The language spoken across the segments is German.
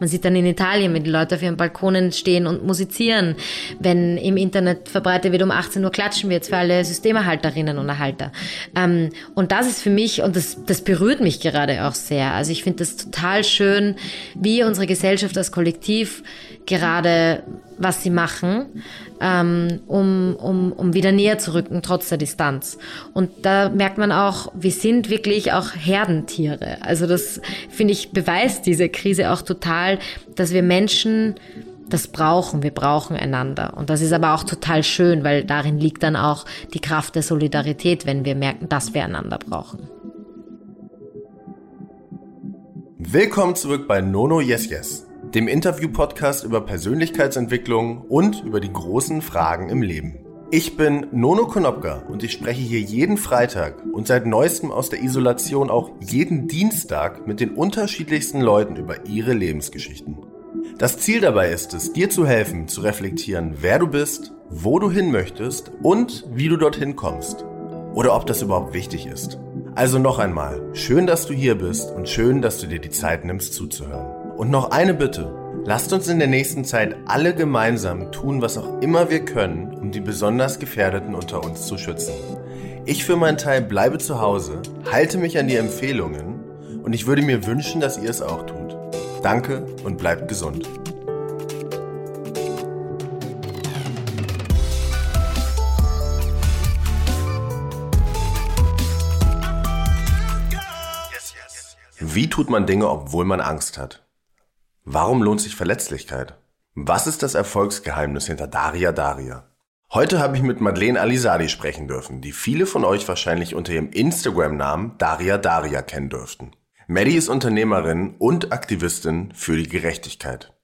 Man sieht dann in Italien, wenn die Leute auf ihren Balkonen stehen und musizieren, wenn im Internet verbreitet wird, um 18 Uhr klatschen wir jetzt für alle Systemerhalterinnen und Erhalter. Ähm, und das ist für mich, und das, das berührt mich gerade auch sehr. Also ich finde das total schön, wie unsere Gesellschaft als Kollektiv gerade, was sie machen, ähm, um, um, um wieder näher zu rücken, trotz der Distanz. Und da merkt man auch, wir sind wirklich auch Herdentiere. Also das, finde ich, beweist diese Krise auch total, dass wir Menschen das brauchen. Wir brauchen einander. Und das ist aber auch total schön, weil darin liegt dann auch die Kraft der Solidarität, wenn wir merken, dass wir einander brauchen. Willkommen zurück bei Nono Yes Yes dem Interview-Podcast über Persönlichkeitsentwicklung und über die großen Fragen im Leben. Ich bin Nono Konopka und ich spreche hier jeden Freitag und seit neuestem aus der Isolation auch jeden Dienstag mit den unterschiedlichsten Leuten über ihre Lebensgeschichten. Das Ziel dabei ist es, dir zu helfen, zu reflektieren, wer du bist, wo du hin möchtest und wie du dorthin kommst. Oder ob das überhaupt wichtig ist. Also noch einmal, schön, dass du hier bist und schön, dass du dir die Zeit nimmst zuzuhören. Und noch eine Bitte. Lasst uns in der nächsten Zeit alle gemeinsam tun, was auch immer wir können, um die besonders Gefährdeten unter uns zu schützen. Ich für meinen Teil bleibe zu Hause, halte mich an die Empfehlungen und ich würde mir wünschen, dass ihr es auch tut. Danke und bleibt gesund. Wie tut man Dinge, obwohl man Angst hat? Warum lohnt sich Verletzlichkeit? Was ist das Erfolgsgeheimnis hinter Daria Daria? Heute habe ich mit Madeleine Alisadi sprechen dürfen, die viele von euch wahrscheinlich unter ihrem Instagram-Namen Daria Daria kennen dürften. Maddie ist Unternehmerin und Aktivistin für die Gerechtigkeit.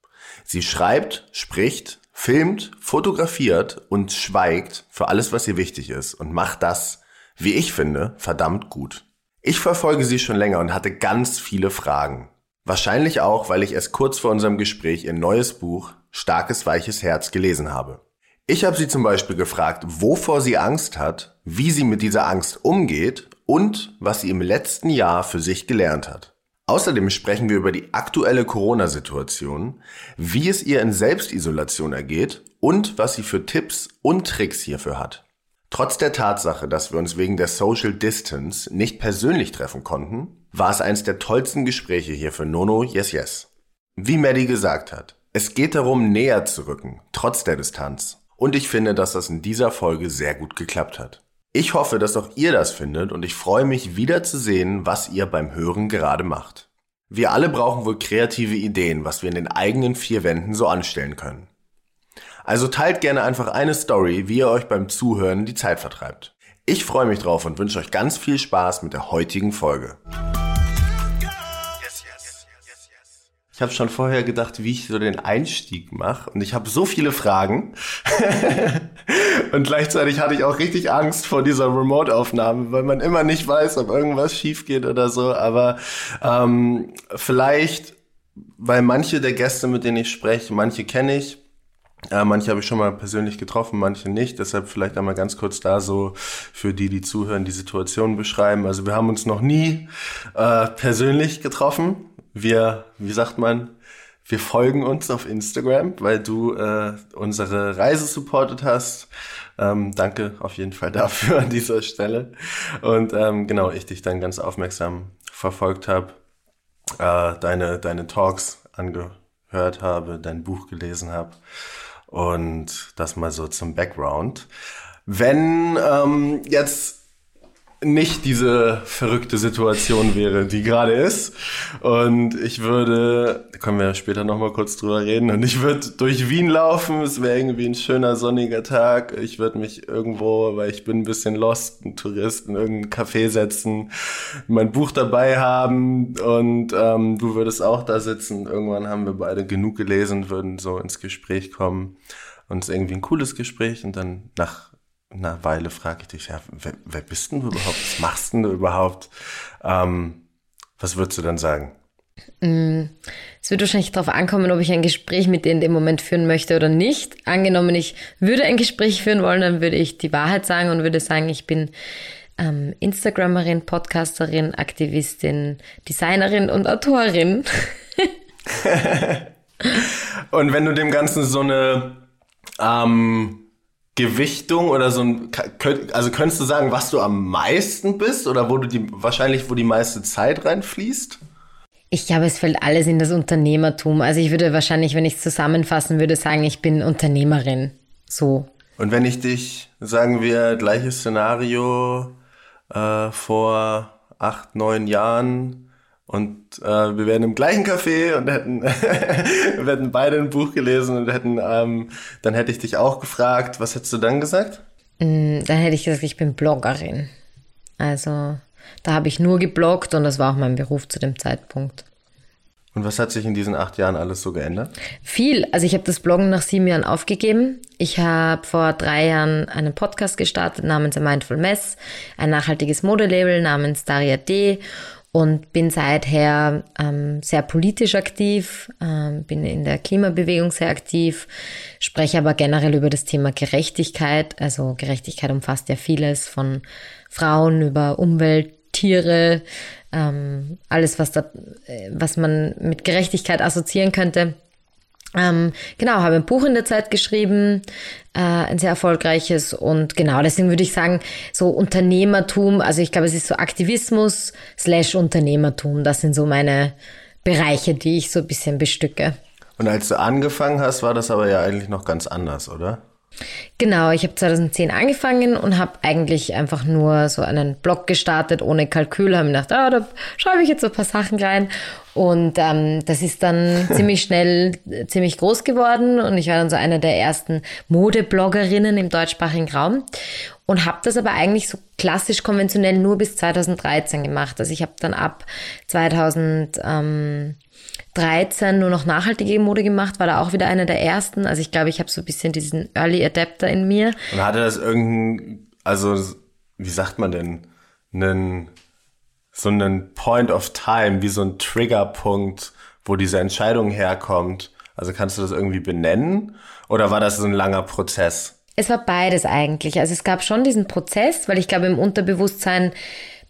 Sie schreibt, spricht, filmt, fotografiert und schweigt für alles, was ihr wichtig ist und macht das, wie ich finde, verdammt gut. Ich verfolge sie schon länger und hatte ganz viele Fragen. Wahrscheinlich auch, weil ich erst kurz vor unserem Gespräch ihr neues Buch Starkes weiches Herz gelesen habe. Ich habe sie zum Beispiel gefragt, wovor sie Angst hat, wie sie mit dieser Angst umgeht und was sie im letzten Jahr für sich gelernt hat. Außerdem sprechen wir über die aktuelle Corona-Situation, wie es ihr in Selbstisolation ergeht und was sie für Tipps und Tricks hierfür hat. Trotz der Tatsache, dass wir uns wegen der Social Distance nicht persönlich treffen konnten, war es eines der tollsten Gespräche hier für Nono Yes Yes. Wie Maddie gesagt hat, es geht darum, näher zu rücken, trotz der Distanz. Und ich finde, dass das in dieser Folge sehr gut geklappt hat. Ich hoffe, dass auch ihr das findet und ich freue mich wieder zu sehen, was ihr beim Hören gerade macht. Wir alle brauchen wohl kreative Ideen, was wir in den eigenen vier Wänden so anstellen können. Also teilt gerne einfach eine Story, wie ihr euch beim Zuhören die Zeit vertreibt. Ich freue mich drauf und wünsche euch ganz viel Spaß mit der heutigen Folge. Ich habe schon vorher gedacht, wie ich so den Einstieg mache. Und ich habe so viele Fragen. und gleichzeitig hatte ich auch richtig Angst vor dieser Remote-Aufnahme, weil man immer nicht weiß, ob irgendwas schief geht oder so. Aber ähm, vielleicht, weil manche der Gäste, mit denen ich spreche, manche kenne ich. Äh, manche habe ich schon mal persönlich getroffen, manche nicht. Deshalb vielleicht einmal ganz kurz da so für die, die zuhören, die Situation beschreiben. Also wir haben uns noch nie äh, persönlich getroffen wir, wie sagt man, wir folgen uns auf Instagram, weil du äh, unsere Reise supportet hast. Ähm, danke auf jeden Fall dafür an dieser Stelle. Und ähm, genau, ich dich dann ganz aufmerksam verfolgt habe, äh, deine, deine Talks angehört habe, dein Buch gelesen habe. Und das mal so zum Background. Wenn ähm, jetzt nicht diese verrückte Situation wäre, die gerade ist. Und ich würde, da können wir später nochmal kurz drüber reden, und ich würde durch Wien laufen, es wäre irgendwie ein schöner sonniger Tag. Ich würde mich irgendwo, weil ich bin ein bisschen lost, ein Tourist, in irgendein Café setzen, mein Buch dabei haben und ähm, du würdest auch da sitzen. Irgendwann haben wir beide genug gelesen, würden so ins Gespräch kommen. Und es irgendwie ein cooles Gespräch und dann nach einer Weile frage ich dich, ja, wer, wer bist denn du überhaupt? Was machst denn du überhaupt? Ähm, was würdest du dann sagen? Mm, es wird wahrscheinlich darauf ankommen, ob ich ein Gespräch mit dir in dem Moment führen möchte oder nicht. Angenommen, ich würde ein Gespräch führen wollen, dann würde ich die Wahrheit sagen und würde sagen, ich bin ähm, Instagrammerin, Podcasterin, Aktivistin, Designerin und Autorin. Und wenn du dem Ganzen so eine ähm, Gewichtung oder so ein, also könntest du sagen, was du am meisten bist oder wo du die, wahrscheinlich, wo die meiste Zeit reinfließt? Ich glaube, es fällt alles in das Unternehmertum. Also ich würde wahrscheinlich, wenn ich es zusammenfassen würde, sagen, ich bin Unternehmerin. So. Und wenn ich dich, sagen wir, gleiches Szenario äh, vor acht, neun Jahren und äh, wir wären im gleichen Café und hätten, wir hätten beide ein Buch gelesen und hätten, ähm, dann hätte ich dich auch gefragt, was hättest du dann gesagt? Mm, dann hätte ich gesagt, ich bin Bloggerin. Also da habe ich nur gebloggt und das war auch mein Beruf zu dem Zeitpunkt. Und was hat sich in diesen acht Jahren alles so geändert? Viel. Also ich habe das Bloggen nach sieben Jahren aufgegeben. Ich habe vor drei Jahren einen Podcast gestartet namens A Mindful Mess, ein nachhaltiges Modelabel namens Daria D und bin seither ähm, sehr politisch aktiv, ähm, bin in der Klimabewegung sehr aktiv, spreche aber generell über das Thema Gerechtigkeit. Also Gerechtigkeit umfasst ja vieles von Frauen über Umwelt, Tiere, ähm, alles, was, da, was man mit Gerechtigkeit assoziieren könnte. Ähm, genau, habe ein Buch in der Zeit geschrieben, äh, ein sehr erfolgreiches und genau, deswegen würde ich sagen, so Unternehmertum, also ich glaube, es ist so Aktivismus slash Unternehmertum, das sind so meine Bereiche, die ich so ein bisschen bestücke. Und als du angefangen hast, war das aber ja eigentlich noch ganz anders, oder? Genau, ich habe 2010 angefangen und habe eigentlich einfach nur so einen Blog gestartet ohne Kalkül. Habe mir gedacht, ah, da schreibe ich jetzt so ein paar Sachen rein. Und ähm, das ist dann ziemlich schnell ziemlich groß geworden und ich war dann so eine der ersten Modebloggerinnen im deutschsprachigen Raum und habe das aber eigentlich so klassisch konventionell nur bis 2013 gemacht. Also ich habe dann ab 2000 ähm, 13 nur noch nachhaltige Mode gemacht, war da auch wieder einer der ersten. Also ich glaube, ich habe so ein bisschen diesen Early Adapter in mir. Und hatte das irgendein, also wie sagt man denn, einen, so einen Point of Time, wie so ein Triggerpunkt, wo diese Entscheidung herkommt? Also kannst du das irgendwie benennen? Oder war das so ein langer Prozess? Es war beides eigentlich. Also es gab schon diesen Prozess, weil ich glaube, im Unterbewusstsein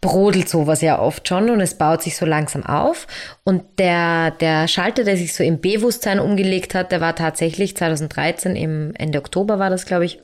brodelt sowas ja oft schon und es baut sich so langsam auf. Und der, der Schalter, der sich so im Bewusstsein umgelegt hat, der war tatsächlich 2013, im Ende Oktober war das, glaube ich,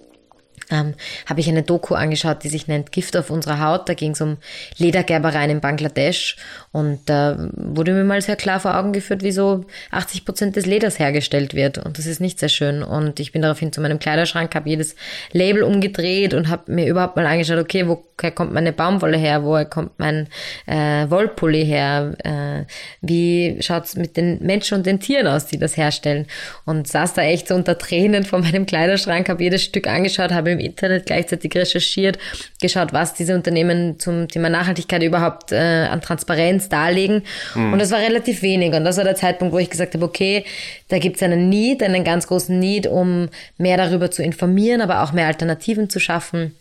ähm, habe ich eine Doku angeschaut, die sich nennt Gift auf unserer Haut. Da ging es um Ledergerbereien in Bangladesch und da äh, wurde mir mal sehr klar vor Augen geführt, wie so 80 Prozent des Leders hergestellt wird und das ist nicht sehr schön. Und ich bin daraufhin zu meinem Kleiderschrank, habe jedes Label umgedreht und habe mir überhaupt mal angeschaut, okay, woher kommt meine Baumwolle her, woher kommt mein äh, Wollpulli her, äh, wie schaut's mit den Menschen und den Tieren aus, die das herstellen. Und saß da echt so unter Tränen vor meinem Kleiderschrank, habe jedes Stück angeschaut, habe im Internet gleichzeitig recherchiert, geschaut, was diese Unternehmen zum Thema Nachhaltigkeit überhaupt äh, an Transparenz darlegen. Mhm. Und das war relativ wenig. Und das war der Zeitpunkt, wo ich gesagt habe, okay, da gibt es einen Need, einen ganz großen Need, um mehr darüber zu informieren, aber auch mehr Alternativen zu schaffen.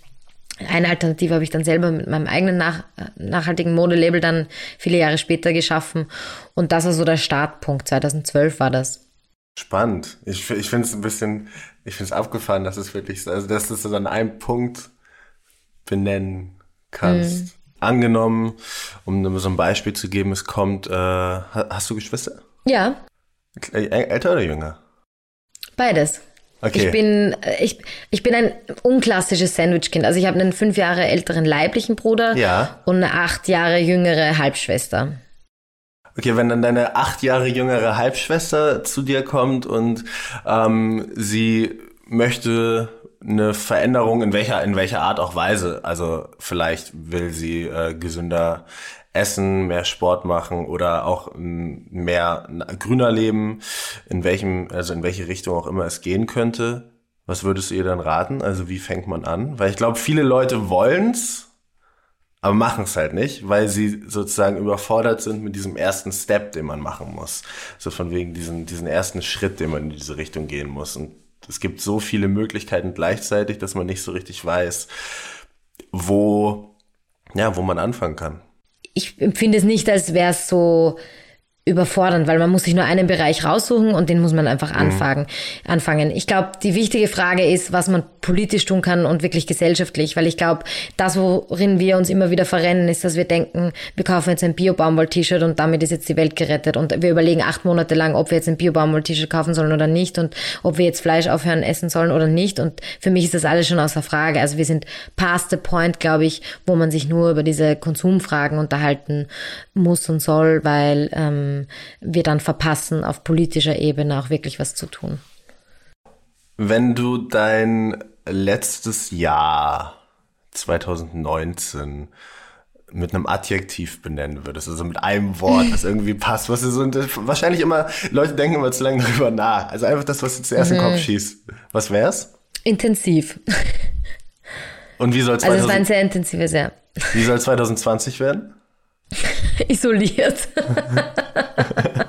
Eine Alternative habe ich dann selber mit meinem eigenen nach, nachhaltigen Modelabel dann viele Jahre später geschaffen. Und das war so der Startpunkt. 2012 war das. Spannend. Ich, ich finde es ein bisschen ich finde es abgefahren, dass es wirklich, also dass du es an einem Punkt benennen kannst. Mhm. Angenommen, um so ein Beispiel zu geben, es kommt, äh, hast du Geschwister? Ja. Älter oder jünger? Beides. Okay. Ich bin, ich, ich bin ein unklassisches Sandwich-Kind. Also ich habe einen fünf Jahre älteren leiblichen Bruder ja. und eine acht Jahre jüngere Halbschwester. Okay, wenn dann deine acht Jahre jüngere Halbschwester zu dir kommt und ähm, sie möchte eine Veränderung in welcher in welcher Art auch Weise. Also vielleicht will sie äh, gesünder essen, mehr Sport machen oder auch mehr grüner leben, in welchem also in welche Richtung auch immer es gehen könnte. Was würdest du ihr dann raten? Also wie fängt man an? Weil ich glaube, viele Leute wollen's aber machen es halt nicht, weil sie sozusagen überfordert sind mit diesem ersten Step, den man machen muss. So von wegen diesen, diesen ersten Schritt, den man in diese Richtung gehen muss. Und es gibt so viele Möglichkeiten gleichzeitig, dass man nicht so richtig weiß, wo, ja, wo man anfangen kann. Ich empfinde es nicht, als wäre es so überfordernd, weil man muss sich nur einen Bereich raussuchen und den muss man einfach anfangen. Mhm. anfangen. Ich glaube, die wichtige Frage ist, was man politisch tun kann und wirklich gesellschaftlich, weil ich glaube, das, worin wir uns immer wieder verrennen, ist, dass wir denken, wir kaufen jetzt ein Bio-Baumwoll-T-Shirt und damit ist jetzt die Welt gerettet und wir überlegen acht Monate lang, ob wir jetzt ein Bio-Baumwoll-T-Shirt kaufen sollen oder nicht und ob wir jetzt Fleisch aufhören essen sollen oder nicht und für mich ist das alles schon außer Frage. Also wir sind past the point, glaube ich, wo man sich nur über diese Konsumfragen unterhalten muss und soll, weil ähm, wir dann verpassen, auf politischer Ebene auch wirklich was zu tun. Wenn du dein letztes Jahr 2019 mit einem Adjektiv benennen würdest, also mit einem Wort, das irgendwie passt, was so, wahrscheinlich immer, Leute denken immer zu lange darüber nach. Also einfach das, was dir zuerst mhm. in den Kopf schießt. Was wär's? Intensiv. Und wie soll 2000, Also es war ein sehr intensives Jahr. Wie soll 2020 werden? Isoliert.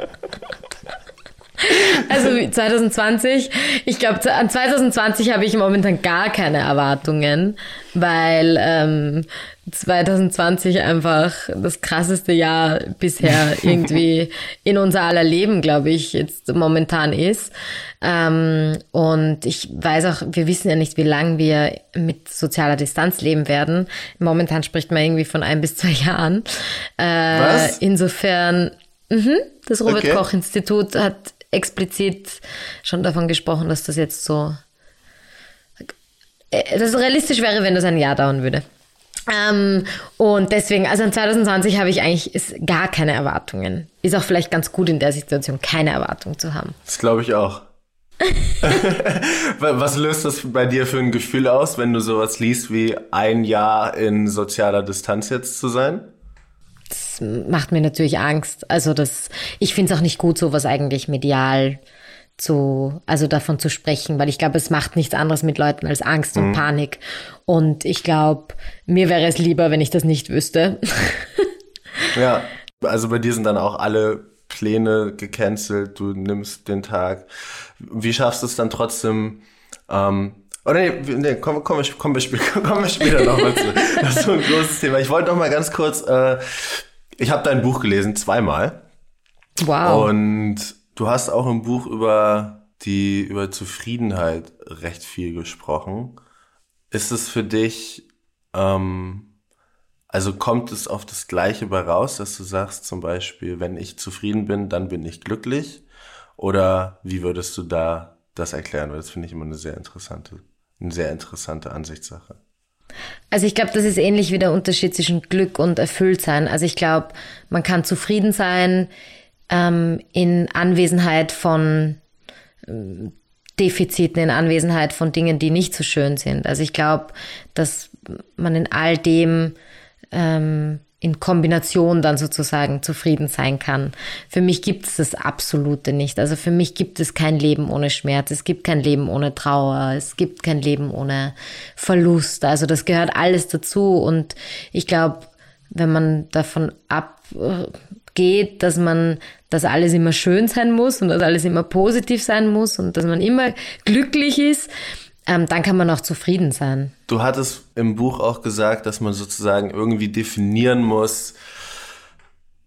also 2020, ich glaube, an 2020 habe ich momentan gar keine Erwartungen, weil ähm, 2020 einfach das krasseste Jahr bisher irgendwie in unser aller Leben, glaube ich, jetzt momentan ist. Ähm, und ich weiß auch, wir wissen ja nicht, wie lange wir mit sozialer Distanz leben werden. Momentan spricht man irgendwie von ein bis zwei Jahren. Äh, Was? Insofern, mh, das Robert okay. Hat explizit schon davon gesprochen, dass das jetzt so, äh, dass es realistisch wäre, wenn das ein Jahr dauern würde. Ähm, und deswegen, also in 2020 habe ich eigentlich gar keine Erwartungen. Ist auch vielleicht ganz gut in der Situation, keine Erwartung zu haben. Das glaube ich auch. Was löst das bei dir für ein Gefühl aus, wenn du sowas liest wie ein Jahr in sozialer Distanz jetzt zu sein? Das macht mir natürlich Angst. Also das, ich finde es auch nicht gut, sowas eigentlich medial zu, also davon zu sprechen, weil ich glaube, es macht nichts anderes mit Leuten als Angst und mhm. Panik. Und ich glaube, mir wäre es lieber, wenn ich das nicht wüsste. ja, also bei dir sind dann auch alle Pläne gecancelt, du nimmst den Tag. Wie schaffst du es dann trotzdem, ähm, oder nee, nee kommen komm, komm, komm, komm wir später nochmal zu. Das ist so ein großes Thema. Ich wollte noch mal ganz kurz, äh, ich habe dein Buch gelesen, zweimal. Wow. Und Du hast auch im Buch über die, über Zufriedenheit recht viel gesprochen. Ist es für dich, ähm, also kommt es auf das Gleiche bei raus, dass du sagst zum Beispiel, wenn ich zufrieden bin, dann bin ich glücklich? Oder wie würdest du da das erklären? Weil das finde ich immer eine sehr interessante, eine sehr interessante Ansichtssache. Also ich glaube, das ist ähnlich wie der Unterschied zwischen Glück und Erfülltsein. Also ich glaube, man kann zufrieden sein, ähm, in Anwesenheit von ähm, Defiziten, in Anwesenheit von Dingen, die nicht so schön sind. Also ich glaube, dass man in all dem ähm, in Kombination dann sozusagen zufrieden sein kann. Für mich gibt es das Absolute nicht. Also für mich gibt es kein Leben ohne Schmerz, es gibt kein Leben ohne Trauer, es gibt kein Leben ohne Verlust. Also das gehört alles dazu und ich glaube, wenn man davon abgeht, dass man dass alles immer schön sein muss und dass alles immer positiv sein muss und dass man immer glücklich ist, ähm, dann kann man auch zufrieden sein. Du hattest im Buch auch gesagt, dass man sozusagen irgendwie definieren muss,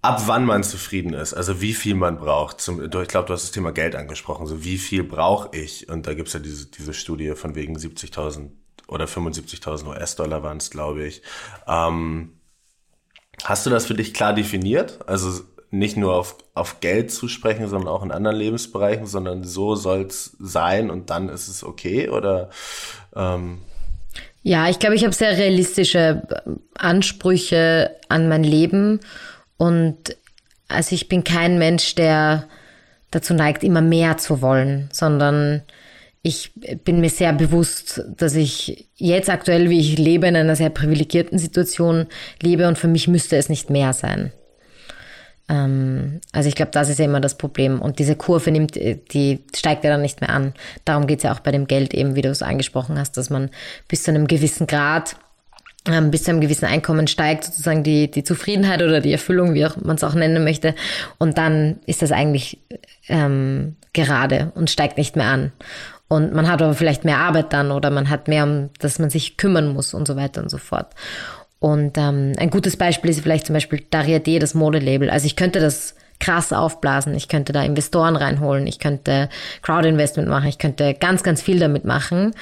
ab wann man zufrieden ist, also wie viel man braucht. Zum, ich glaube, du hast das Thema Geld angesprochen, so wie viel brauche ich? Und da gibt's ja diese, diese Studie von wegen 70.000 oder 75.000 US-Dollar waren es, glaube ich. Ähm, hast du das für dich klar definiert? Also nicht nur auf, auf Geld zu sprechen, sondern auch in anderen Lebensbereichen, sondern so soll es sein und dann ist es okay oder ähm ja, ich glaube, ich habe sehr realistische Ansprüche an mein Leben und also ich bin kein Mensch, der dazu neigt, immer mehr zu wollen, sondern ich bin mir sehr bewusst, dass ich jetzt aktuell, wie ich lebe, in einer sehr privilegierten Situation lebe und für mich müsste es nicht mehr sein. Ähm, also ich glaube, das ist ja immer das Problem. Und diese Kurve nimmt, äh, die steigt ja dann nicht mehr an. Darum geht es ja auch bei dem Geld eben, wie du es angesprochen hast, dass man bis zu einem gewissen Grad ähm, bis zu einem gewissen Einkommen steigt sozusagen die, die Zufriedenheit oder die Erfüllung, wie man es auch nennen möchte. Und dann ist das eigentlich ähm, gerade und steigt nicht mehr an. Und man hat aber vielleicht mehr Arbeit dann oder man hat mehr, um das man sich kümmern muss und so weiter und so fort. Und ähm, ein gutes Beispiel ist vielleicht zum Beispiel Daria D, das Modelabel. Also ich könnte das krass aufblasen. Ich könnte da Investoren reinholen, ich könnte Crowdinvestment machen, ich könnte ganz, ganz viel damit machen.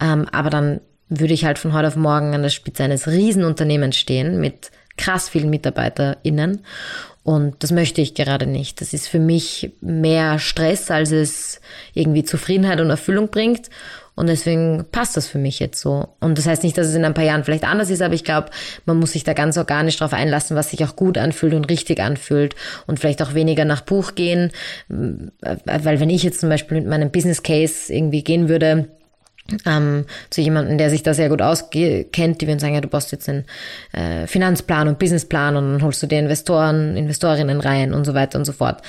Ähm, aber dann würde ich halt von heute auf morgen an der Spitze eines Riesenunternehmens stehen mit krass vielen MitarbeiterInnen. Und das möchte ich gerade nicht. Das ist für mich mehr Stress, als es irgendwie Zufriedenheit und Erfüllung bringt. Und deswegen passt das für mich jetzt so. Und das heißt nicht, dass es in ein paar Jahren vielleicht anders ist, aber ich glaube, man muss sich da ganz organisch drauf einlassen, was sich auch gut anfühlt und richtig anfühlt und vielleicht auch weniger nach Buch gehen. Weil wenn ich jetzt zum Beispiel mit meinem Business Case irgendwie gehen würde, ähm, zu jemandem, der sich da sehr gut auskennt, die würden sagen, ja, du brauchst jetzt einen äh, Finanzplan und Businessplan und dann holst du dir Investoren, Investorinnen rein und so weiter und so fort.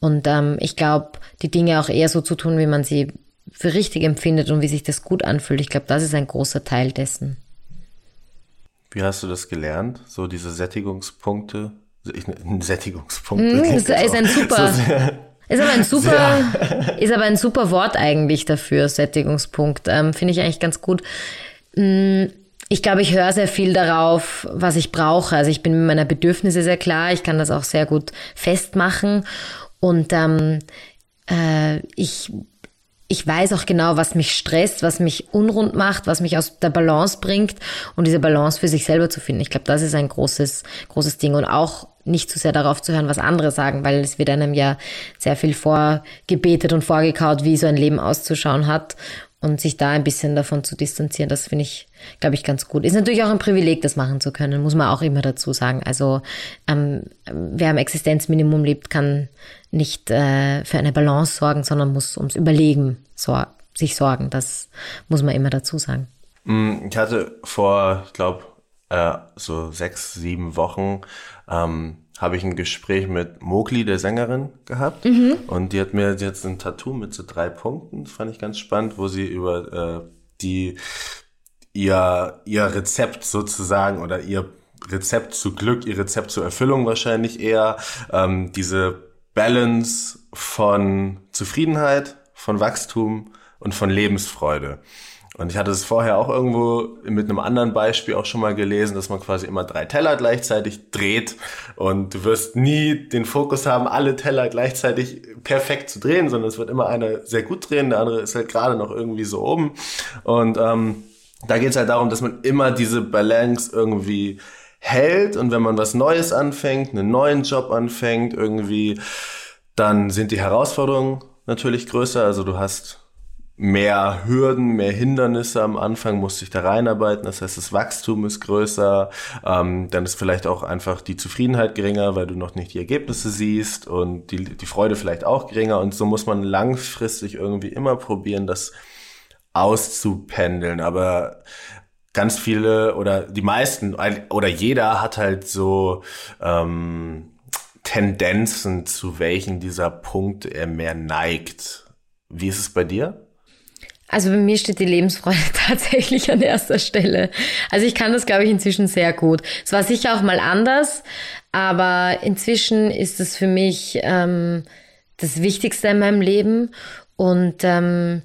Und ähm, ich glaube, die Dinge auch eher so zu tun, wie man sie für richtig empfindet und wie sich das gut anfühlt. Ich glaube, das ist ein großer Teil dessen. Wie hast du das gelernt? So diese Sättigungspunkte? Ich, Sättigungspunkte. Mm, ist, ist ein super. So ist aber ein super, ist aber ein super Wort eigentlich dafür, Sättigungspunkt. Ähm, Finde ich eigentlich ganz gut. Mm, ich glaube, ich höre sehr viel darauf, was ich brauche. Also ich bin mit meiner Bedürfnisse sehr klar. Ich kann das auch sehr gut festmachen. Und ähm, äh, ich ich weiß auch genau, was mich stresst, was mich unrund macht, was mich aus der Balance bringt und diese Balance für sich selber zu finden. Ich glaube, das ist ein großes, großes Ding und auch nicht zu sehr darauf zu hören, was andere sagen, weil es wird einem ja sehr viel vorgebetet und vorgekaut, wie so ein Leben auszuschauen hat und sich da ein bisschen davon zu distanzieren, das finde ich, glaube ich, ganz gut. Ist natürlich auch ein Privileg, das machen zu können, muss man auch immer dazu sagen. Also ähm, wer am Existenzminimum lebt, kann nicht äh, für eine Balance sorgen, sondern muss ums Überlegen sor sich sorgen. Das muss man immer dazu sagen. Mm, ich hatte vor, ich glaube, äh, so sechs, sieben Wochen ähm, habe ich ein Gespräch mit Mowgli, der Sängerin, gehabt. Mhm. Und die hat mir jetzt ein Tattoo mit so drei Punkten, fand ich ganz spannend, wo sie über äh, die ihr, ihr Rezept sozusagen oder ihr Rezept zu Glück, ihr Rezept zur Erfüllung wahrscheinlich eher, ähm, diese Balance von Zufriedenheit, von Wachstum und von Lebensfreude. Und ich hatte es vorher auch irgendwo mit einem anderen Beispiel auch schon mal gelesen, dass man quasi immer drei Teller gleichzeitig dreht und du wirst nie den Fokus haben, alle Teller gleichzeitig perfekt zu drehen, sondern es wird immer einer sehr gut drehen, der andere ist halt gerade noch irgendwie so oben. Und ähm, da geht es halt darum, dass man immer diese Balance irgendwie hält und wenn man was Neues anfängt, einen neuen Job anfängt, irgendwie, dann sind die Herausforderungen natürlich größer. Also du hast mehr Hürden, mehr Hindernisse am Anfang, musst dich da reinarbeiten. Das heißt, das Wachstum ist größer. Ähm, dann ist vielleicht auch einfach die Zufriedenheit geringer, weil du noch nicht die Ergebnisse siehst und die, die Freude vielleicht auch geringer. Und so muss man langfristig irgendwie immer probieren, das auszupendeln. Aber ganz viele oder die meisten oder jeder hat halt so ähm, Tendenzen, zu welchen dieser Punkt er mehr neigt. Wie ist es bei dir? Also bei mir steht die Lebensfreude tatsächlich an erster Stelle. Also ich kann das, glaube ich, inzwischen sehr gut. Es war sicher auch mal anders, aber inzwischen ist es für mich ähm, das Wichtigste in meinem Leben. Und ähm,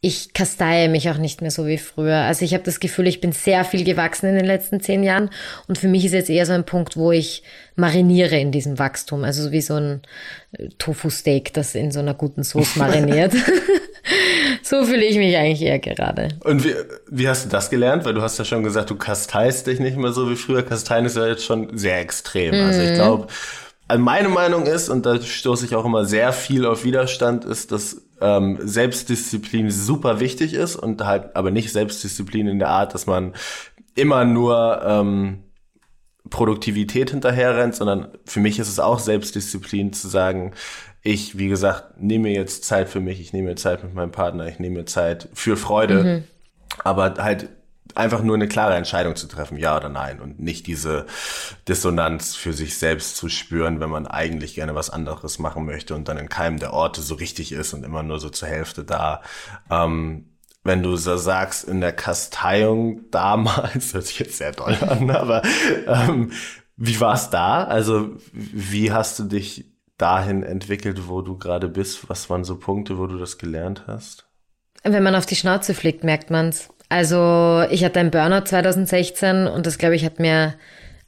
ich kasteie mich auch nicht mehr so wie früher. Also ich habe das Gefühl, ich bin sehr viel gewachsen in den letzten zehn Jahren und für mich ist jetzt eher so ein Punkt, wo ich mariniere in diesem Wachstum. Also wie so ein äh, Tofu-Steak, das in so einer guten Soße mariniert. so fühle ich mich eigentlich eher gerade. Und wie, wie hast du das gelernt? Weil du hast ja schon gesagt, du kasteist dich nicht mehr so wie früher. Kasteien ist ja jetzt schon sehr extrem. Mhm. Also ich mhm. glaube, also meine Meinung ist, und da stoße ich auch immer sehr viel auf Widerstand, ist, dass ähm, Selbstdisziplin super wichtig ist und halt aber nicht Selbstdisziplin in der Art, dass man immer nur ähm, Produktivität hinterher rennt, sondern für mich ist es auch Selbstdisziplin zu sagen, ich, wie gesagt, nehme jetzt Zeit für mich, ich nehme Zeit mit meinem Partner, ich nehme Zeit für Freude, mhm. aber halt einfach nur eine klare Entscheidung zu treffen, ja oder nein, und nicht diese Dissonanz für sich selbst zu spüren, wenn man eigentlich gerne was anderes machen möchte und dann in keinem der Orte so richtig ist und immer nur so zur Hälfte da. Ähm, wenn du so sagst, in der Kasteiung damals, hört sich jetzt sehr doll an, aber ähm, wie war es da? Also wie hast du dich dahin entwickelt, wo du gerade bist? Was waren so Punkte, wo du das gelernt hast? Wenn man auf die Schnauze fliegt, merkt man's. Also ich hatte einen Burnout 2016 und das, glaube ich, hat mir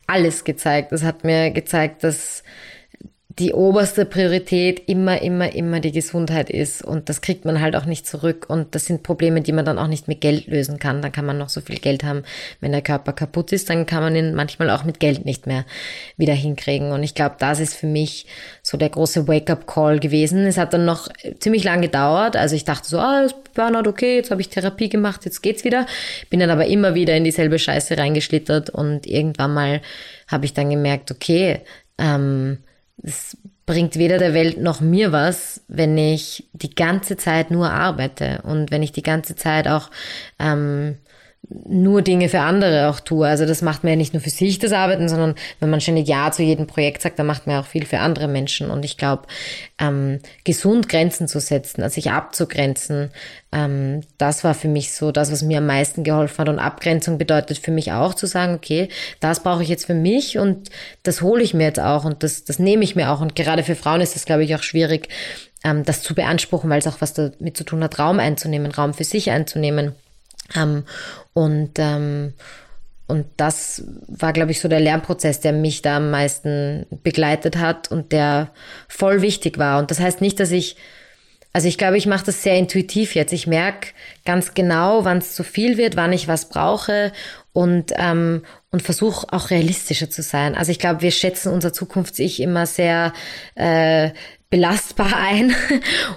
alles gezeigt. Das hat mir gezeigt, dass die oberste Priorität immer, immer, immer die Gesundheit ist. Und das kriegt man halt auch nicht zurück. Und das sind Probleme, die man dann auch nicht mit Geld lösen kann. Dann kann man noch so viel Geld haben. Wenn der Körper kaputt ist, dann kann man ihn manchmal auch mit Geld nicht mehr wieder hinkriegen. Und ich glaube, das ist für mich so der große Wake-up-Call gewesen. Es hat dann noch ziemlich lang gedauert. Also ich dachte so, ah, Burnout, okay, jetzt habe ich Therapie gemacht, jetzt geht's wieder. Bin dann aber immer wieder in dieselbe Scheiße reingeschlittert und irgendwann mal habe ich dann gemerkt, okay, ähm, es bringt weder der Welt noch mir was, wenn ich die ganze Zeit nur arbeite und wenn ich die ganze Zeit auch ähm, nur Dinge für andere auch tue. Also das macht man ja nicht nur für sich das Arbeiten, sondern wenn man ständig Ja zu jedem Projekt sagt, dann macht man ja auch viel für andere Menschen. Und ich glaube, ähm, gesund Grenzen zu setzen, also sich abzugrenzen, ähm, das war für mich so das, was mir am meisten geholfen hat. Und Abgrenzung bedeutet für mich auch zu sagen, okay, das brauche ich jetzt für mich und das hole ich mir jetzt auch und das, das nehme ich mir auch. Und gerade für Frauen ist das, glaube ich, auch schwierig, ähm, das zu beanspruchen, weil es auch was damit zu tun hat, Raum einzunehmen, Raum für sich einzunehmen. Ähm, und, ähm, und das war, glaube ich, so der Lernprozess, der mich da am meisten begleitet hat und der voll wichtig war. Und das heißt nicht, dass ich, also ich glaube, ich mache das sehr intuitiv jetzt. Ich merke ganz genau, wann es zu viel wird, wann ich was brauche und, ähm, und versuche auch realistischer zu sein. Also ich glaube, wir schätzen unser Zukunfts-Ich immer sehr äh, belastbar ein